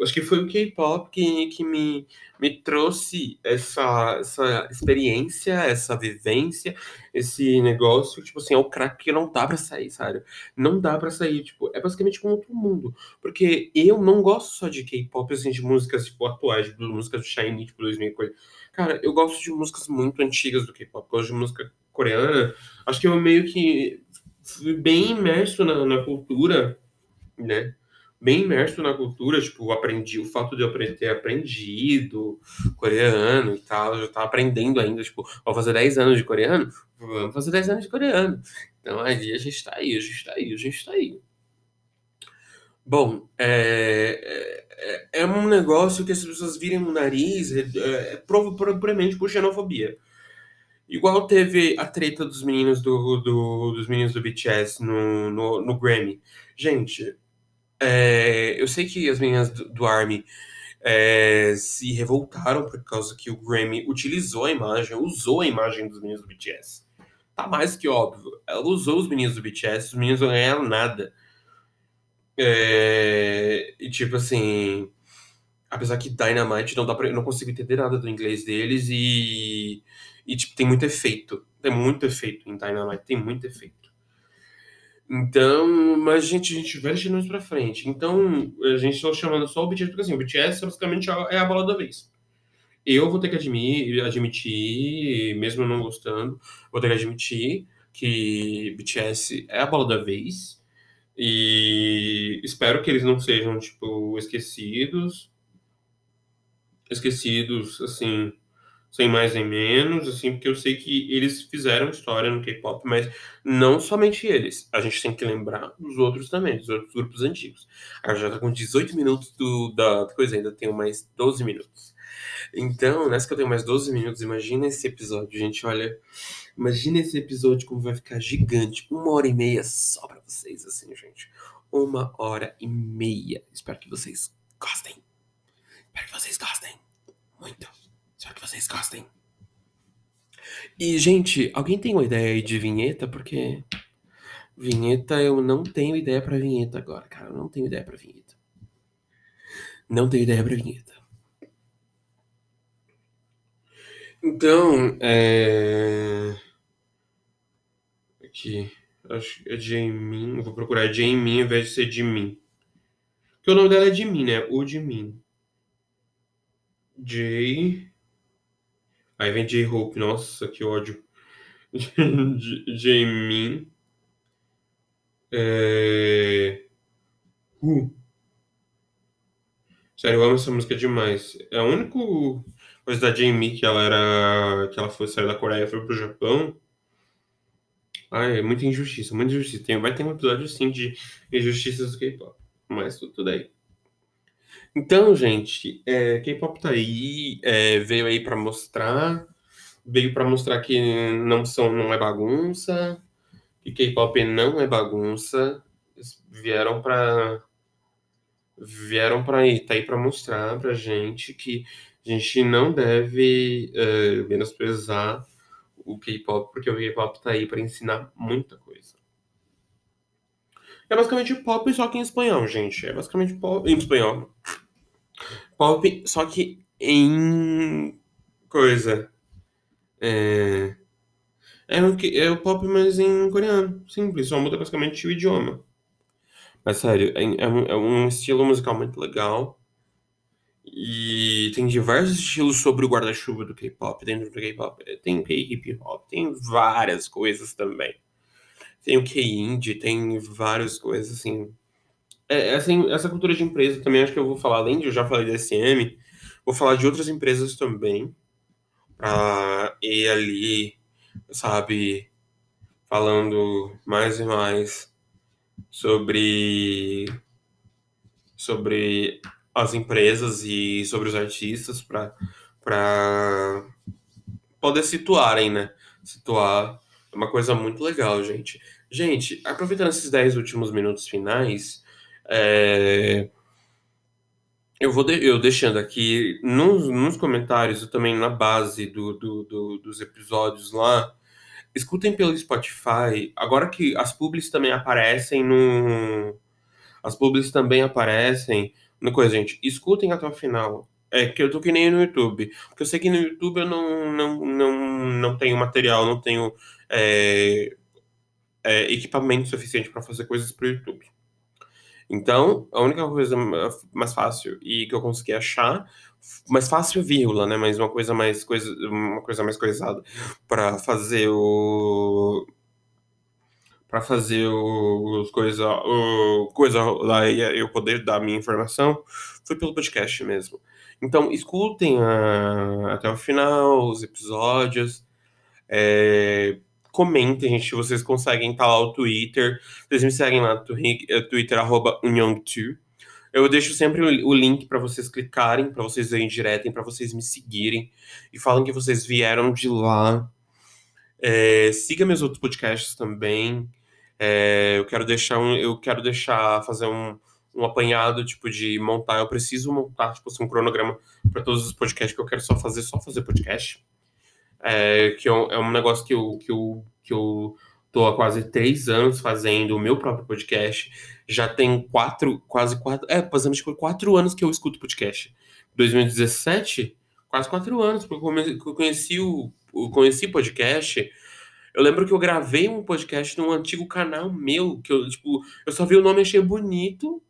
Acho que foi o K-pop que, que me, me trouxe essa, essa experiência, essa vivência, esse negócio, tipo assim, é o crack que não dá pra sair, sabe? Não dá pra sair, tipo, é basicamente como outro mundo. Porque eu não gosto só de K-pop, assim, de músicas, tipo, atuais, de músicas do Shiny, tipo, 2000 coisa. Cara, eu gosto de músicas muito antigas do K-pop, gosto de música coreana. Acho que eu meio que fui bem imerso na, na cultura, né? bem imerso na cultura, tipo, aprendi o fato de eu ter aprendido coreano e tal, eu tava aprendendo ainda, tipo, vou fazer 10 anos de coreano, vamos fazer 10 anos de coreano. Então aí a gente tá aí, a gente tá aí, a gente tá aí. Bom, é, é, é um negócio que as pessoas virem no nariz, é, é provavelmente por xenofobia. Igual teve a treta dos meninos do, do dos meninos do BTS no, no, no Grammy. Gente, é, eu sei que as meninas do, do Army é, se revoltaram por causa que o Grammy utilizou a imagem, usou a imagem dos meninos do BTS. Tá mais que óbvio. Ela usou os meninos do BTS, os meninos não ganharam nada. É, e tipo assim. Apesar que Dynamite não dá pra, não consigo entender nada do inglês deles e. E tipo, tem muito efeito. Tem muito efeito em Dynamite, tem muito efeito. Então, mas gente, a gente vai deixando isso pra frente. Então, a gente está chamando só o BTS, porque assim, o BTS basicamente é a bola da vez. Eu vou ter que admitir, admitir, mesmo não gostando, vou ter que admitir que BTS é a bola da vez. E espero que eles não sejam, tipo, esquecidos. Esquecidos, assim, sem mais nem menos, assim, porque eu sei que eles fizeram história no K-pop, mas não somente eles. A gente tem que lembrar dos outros também, dos outros grupos antigos. A já tá com 18 minutos do, da coisa, ainda tenho mais 12 minutos. Então, nessa que eu tenho mais 12 minutos, imagina esse episódio, gente, olha. Imagina esse episódio como vai ficar gigante. Uma hora e meia só pra vocês, assim, gente. Uma hora e meia. Espero que vocês gostem. Espero que vocês gostem. Muito. Espero que vocês gostem. E, gente, alguém tem uma ideia aí de vinheta? Porque vinheta eu não tenho ideia para vinheta agora, cara. Eu não tenho ideia para vinheta. Não tenho ideia para vinheta. Então, é. Aqui. Acho que é Jamin. Vou procurar Jamin ao invés de ser de mim. Porque o nome dela é de mim, né? O mim. J. Aí vem J-Hope, nossa, que ódio. Jamin. É... Uh. Sério, eu amo essa música demais. É a única coisa da Jamie que ela era. que ela foi sair da Coreia e foi pro Japão. Ai, é muita injustiça, muita injustiça. Tem, vai ter um episódio sim de injustiças do K-pop. Mas tudo aí. Então, gente, é, K-pop tá aí, é, veio aí para mostrar, veio para mostrar que não são, não é bagunça, que K-pop não é bagunça, vieram para vieram para aí, tá aí para mostrar pra gente que a gente não deve é, menosprezar o K-pop, porque o K-pop tá aí para ensinar muita coisa. É basicamente pop, só que em espanhol, gente. É basicamente pop em espanhol. Pop, só que em coisa. É, é, o, que- é o pop, mas em coreano. Simples, só muda basicamente o idioma. Mas sério, é, é um, é um estilo musical muito legal. E tem diversos estilos sobre o guarda-chuva do K-pop, dentro do K-pop. Tem K-hip hop, tem várias coisas também. Tem o K-indie, tem várias coisas, assim. É, é assim, essa cultura de empresa também acho que eu vou falar, além de eu já falei da SM, vou falar de outras empresas também, pra ir ali, sabe, falando mais e mais sobre, sobre as empresas e sobre os artistas para poder situarem, né? Situar é uma coisa muito legal, gente. Gente, aproveitando esses 10 últimos minutos finais, é, eu vou de- eu deixando aqui nos, nos comentários e também na base do, do- do- dos episódios lá. Escutem pelo Spotify. Agora que as publis também aparecem no. As publis também aparecem no coisa, gente. Escutem até o final. É que eu tô que nem no YouTube. Porque eu sei que no YouTube eu não, não, não, não tenho material, não tenho é, é, equipamento suficiente para fazer coisas pro YouTube. Então, a única coisa mais fácil e que eu consegui achar, mais fácil, vírgula, né? Mas uma coisa mais coisa, uma coisa mais coisada para fazer o para fazer os coisa o coisa lá e eu poder dar minha informação foi pelo podcast mesmo. Então, escutem a- até o final os episódios. É, comentem, gente, vocês conseguem tá lá o Twitter. Vocês me seguem lá no eh, Twitter, arroba Unyong2. Eu deixo sempre o, o link para vocês clicarem, para vocês verem direto, para vocês me seguirem e falem que vocês vieram de lá. É, siga meus outros podcasts também. É, eu quero deixar um, eu quero deixar fazer um, um apanhado tipo de montar. Eu preciso montar tipo assim, um cronograma para todos os podcasts que eu quero só fazer, só fazer podcast. É, que é um, é um negócio que eu, que, eu, que eu tô há quase três anos fazendo o meu próprio podcast. Já tem quatro, quase quatro, é, tipo, quatro anos que eu escuto podcast. 2017, quase quatro anos, porque eu conheci o, conheci podcast. Eu lembro que eu gravei um podcast num antigo canal meu, que eu, tipo, eu só vi o nome achei bonito.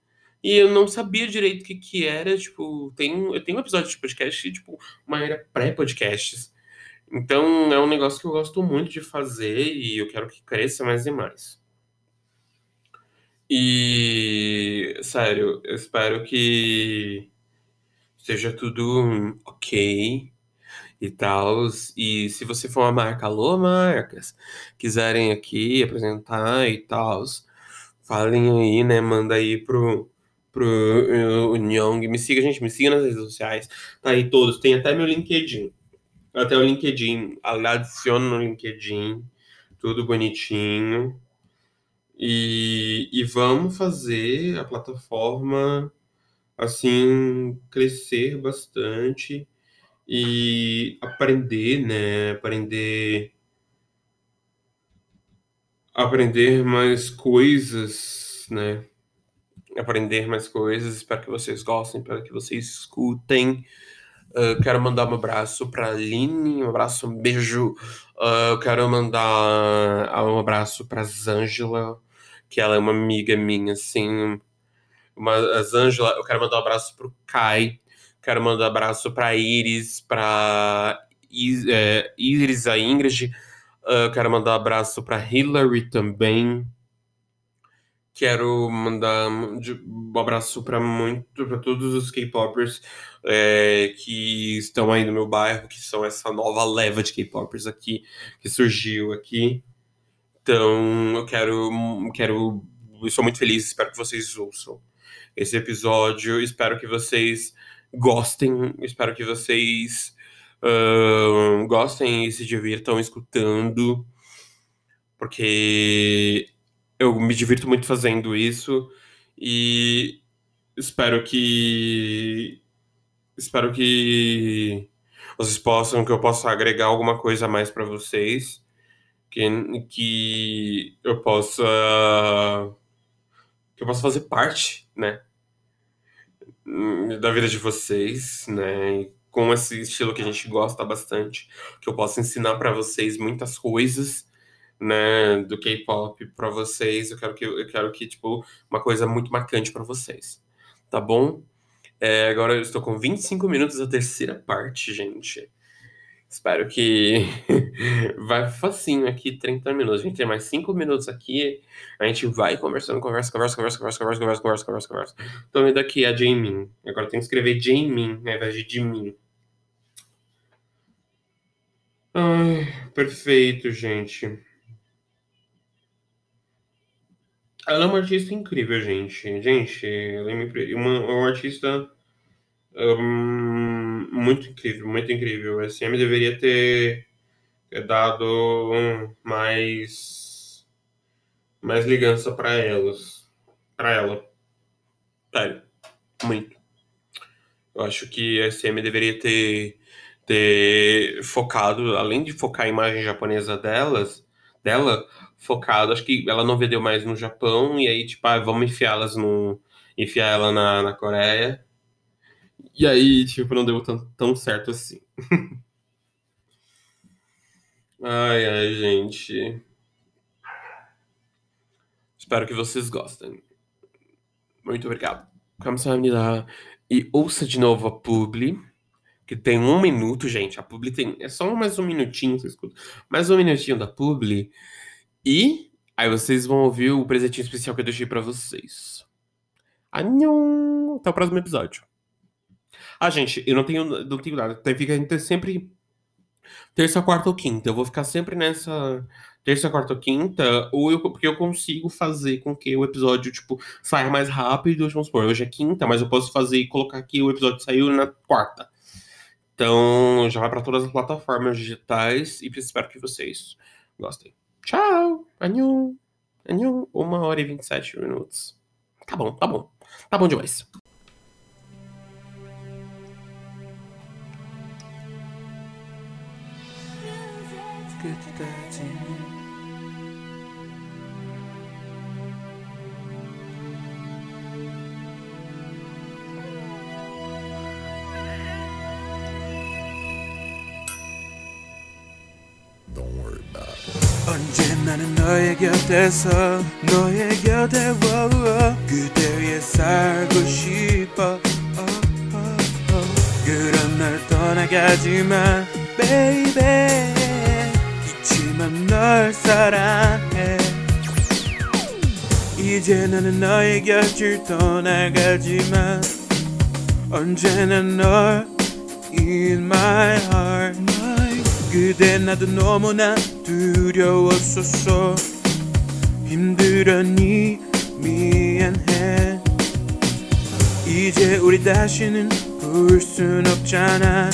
E eu não sabia direito o que que era, tipo, tem, eu tenho um episódio de podcast, tipo, uma era pré-podcasts. Então é um negócio que eu gosto muito de fazer e eu quero que cresça mais e mais. E, sério, eu espero que seja tudo ok e tal. E se você for uma marca, alô, marcas, quiserem aqui apresentar e tal, falem aí, né? Manda aí pro, pro uh, Nyong. Me siga, gente, me siga nas redes sociais. Tá aí todos, tem até meu LinkedIn. Até o LinkedIn, adiciona no LinkedIn, tudo bonitinho. E, e vamos fazer a plataforma assim crescer bastante e aprender, né? Aprender aprender mais coisas, né? Aprender mais coisas. Espero que vocês gostem, espero que vocês escutem. Uh, quero mandar um abraço para Aline, um abraço, um beijo. Uh, quero mandar um abraço para Zângela, que ela é uma amiga minha, assim. Uma, a Zângela, eu quero mandar um abraço pro Kai, quero mandar um abraço para Iris, para é, Iris, a Ingrid. Uh, quero mandar um abraço para Hillary também. Quero mandar um abraço para muito para todos os K-popers é, que estão aí no meu bairro, que são essa nova leva de K-popers aqui que surgiu aqui. Então, eu quero quero eu sou muito feliz, espero que vocês ouçam esse episódio, espero que vocês gostem, espero que vocês uh, gostem e se divirtam escutando, porque eu me divirto muito fazendo isso e espero que espero que vocês possam que eu possa agregar alguma coisa a mais para vocês que que eu possa que eu possa fazer parte, né? Da vida de vocês, né? Com esse estilo que a gente gosta bastante, que eu possa ensinar para vocês muitas coisas, né, do K-pop para vocês. Eu quero que eu quero que tipo uma coisa muito marcante para vocês. Tá bom? É, agora eu estou com 25 minutos da terceira parte, gente. Espero que vai facinho aqui, 30 minutos. A gente tem mais 5 minutos aqui. A gente vai conversando, conversa, conversa, conversa, conversa, conversa, conversa, conversa, conversa, conversa. Então, vendo aqui a Jamin. Agora tem que escrever Jamin ao invés de Jimin. Ai, perfeito, gente. Ela é uma artista incrível, gente. Gente, ela é uma, uma artista um, muito incrível, muito incrível. A SM deveria ter, dado mais mais ligança para elas, para ela. Sério, muito. Eu acho que a SM deveria ter ter focado, além de focar a imagem japonesa delas, dela, focado, acho que ela não vendeu mais no Japão e aí tipo, ah, vamos enfiá-las no enfiar ela na, na Coreia e aí, tipo, não deu tão, tão certo assim. ai, ai, gente. Espero que vocês gostem. Muito obrigado. 감사합니다. E ouça de novo a publi, que tem um minuto, gente. A publi tem. É só mais um minutinho, você escuta. Mais um minutinho da publi. E aí vocês vão ouvir o presentinho especial que eu deixei para vocês. Até o próximo episódio. Ah, gente, eu não tenho, não tenho nada. Fica ter sempre terça, quarta ou quinta. Eu vou ficar sempre nessa terça, quarta ou quinta, ou eu, porque eu consigo fazer com que o episódio, tipo, saia mais rápido. Vamos supor, hoje é quinta, mas eu posso fazer e colocar aqui o episódio saiu na quarta. Então, já vai para todas as plataformas digitais e espero que vocês gostem. Tchau! Anhum! Anhum! Uma hora e 27 minutos. Tá bom, tá bom. Tá bom demais. 나는 너의 곁에서 너의 곁에 워워 그대 위에 살고 싶어. oh, oh, oh. 그런 널 떠나가지마 baby. 잊지만 널 사랑해. 이제 나는 너의 곁을 떠나가지만 언제나 널 in my heart 그대 나도 너무나 두려웠었어. 힘들었니? 미안해. 이제 우리 다시는 볼 순 없잖아.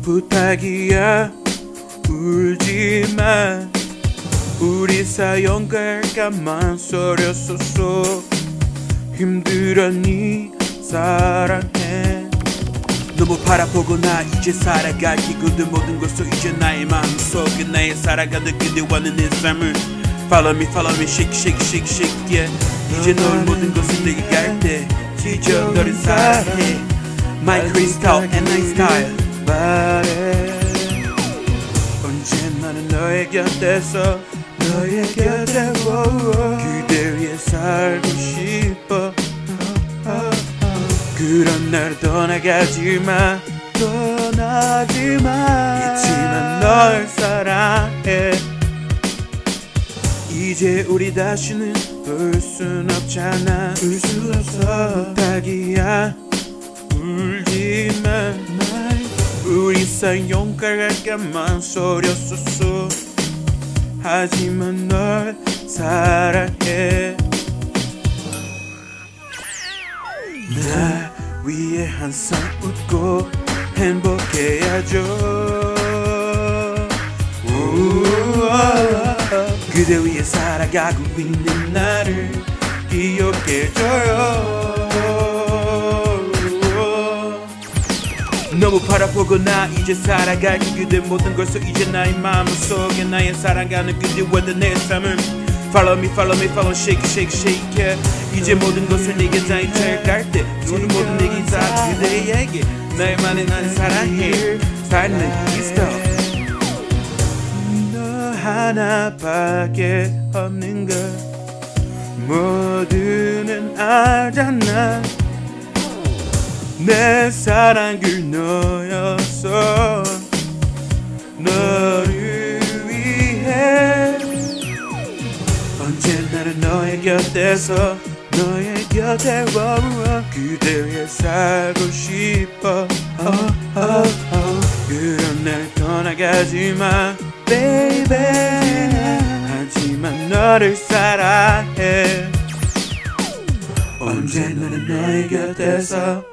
부탁이야. 울지마. 우리 사연 갈까만 소렸었어. 힘들었니? 사랑해 너무 바라보고 나 이제 살아가기 그대 모든 것도 이제 나의 마음속에 나의 살아가는 그대와는 내 삶을. Follow me, follow me, shake, shake, shake, shake, yeah. 이제 널 모든 것을 내게 갈때 지저분한 사랑해. My crystal and my style. 말해. 언제 나는 너의 곁에서 너의 곁에 그대 위해 살고 싶어 그런 날 떠나가지 마 떠나지마 잊지만 널 사랑해. 이제 우리 다시는 볼 순 없잖아. 울 수 없어. 부탁이야. 울지마 우리 사이 용감하게만 소렸었어. 하지만 널 사랑해. 나 위에 항상 웃고 행복해야죠. 그대 위해 살아가고 있는 나를 기억해줘요. 너무 바라보고 나 이제 살아가기 그대 모든 것을 이제 나의 마음속에 나의 사랑하는 그대와는 내 삶을 Follow me, follow me, follow shake, shake, shake 이제 모든 것을 다 이체할 때 너는 모든 얘기 다 그대에게 나만의 난 사랑해. 살는 이스터 너 하나밖에 없는 걸 모두는 알잖아. 내 사랑 그 너였어 너를 위해 언제나는 너의 곁에서 너의 곁에 머물러 그대 위해 살고 싶어. oh, oh, oh. 그런 날 떠나가지 마 baby. 하지만 너를 사랑해. 언제 나는 너의 곁에서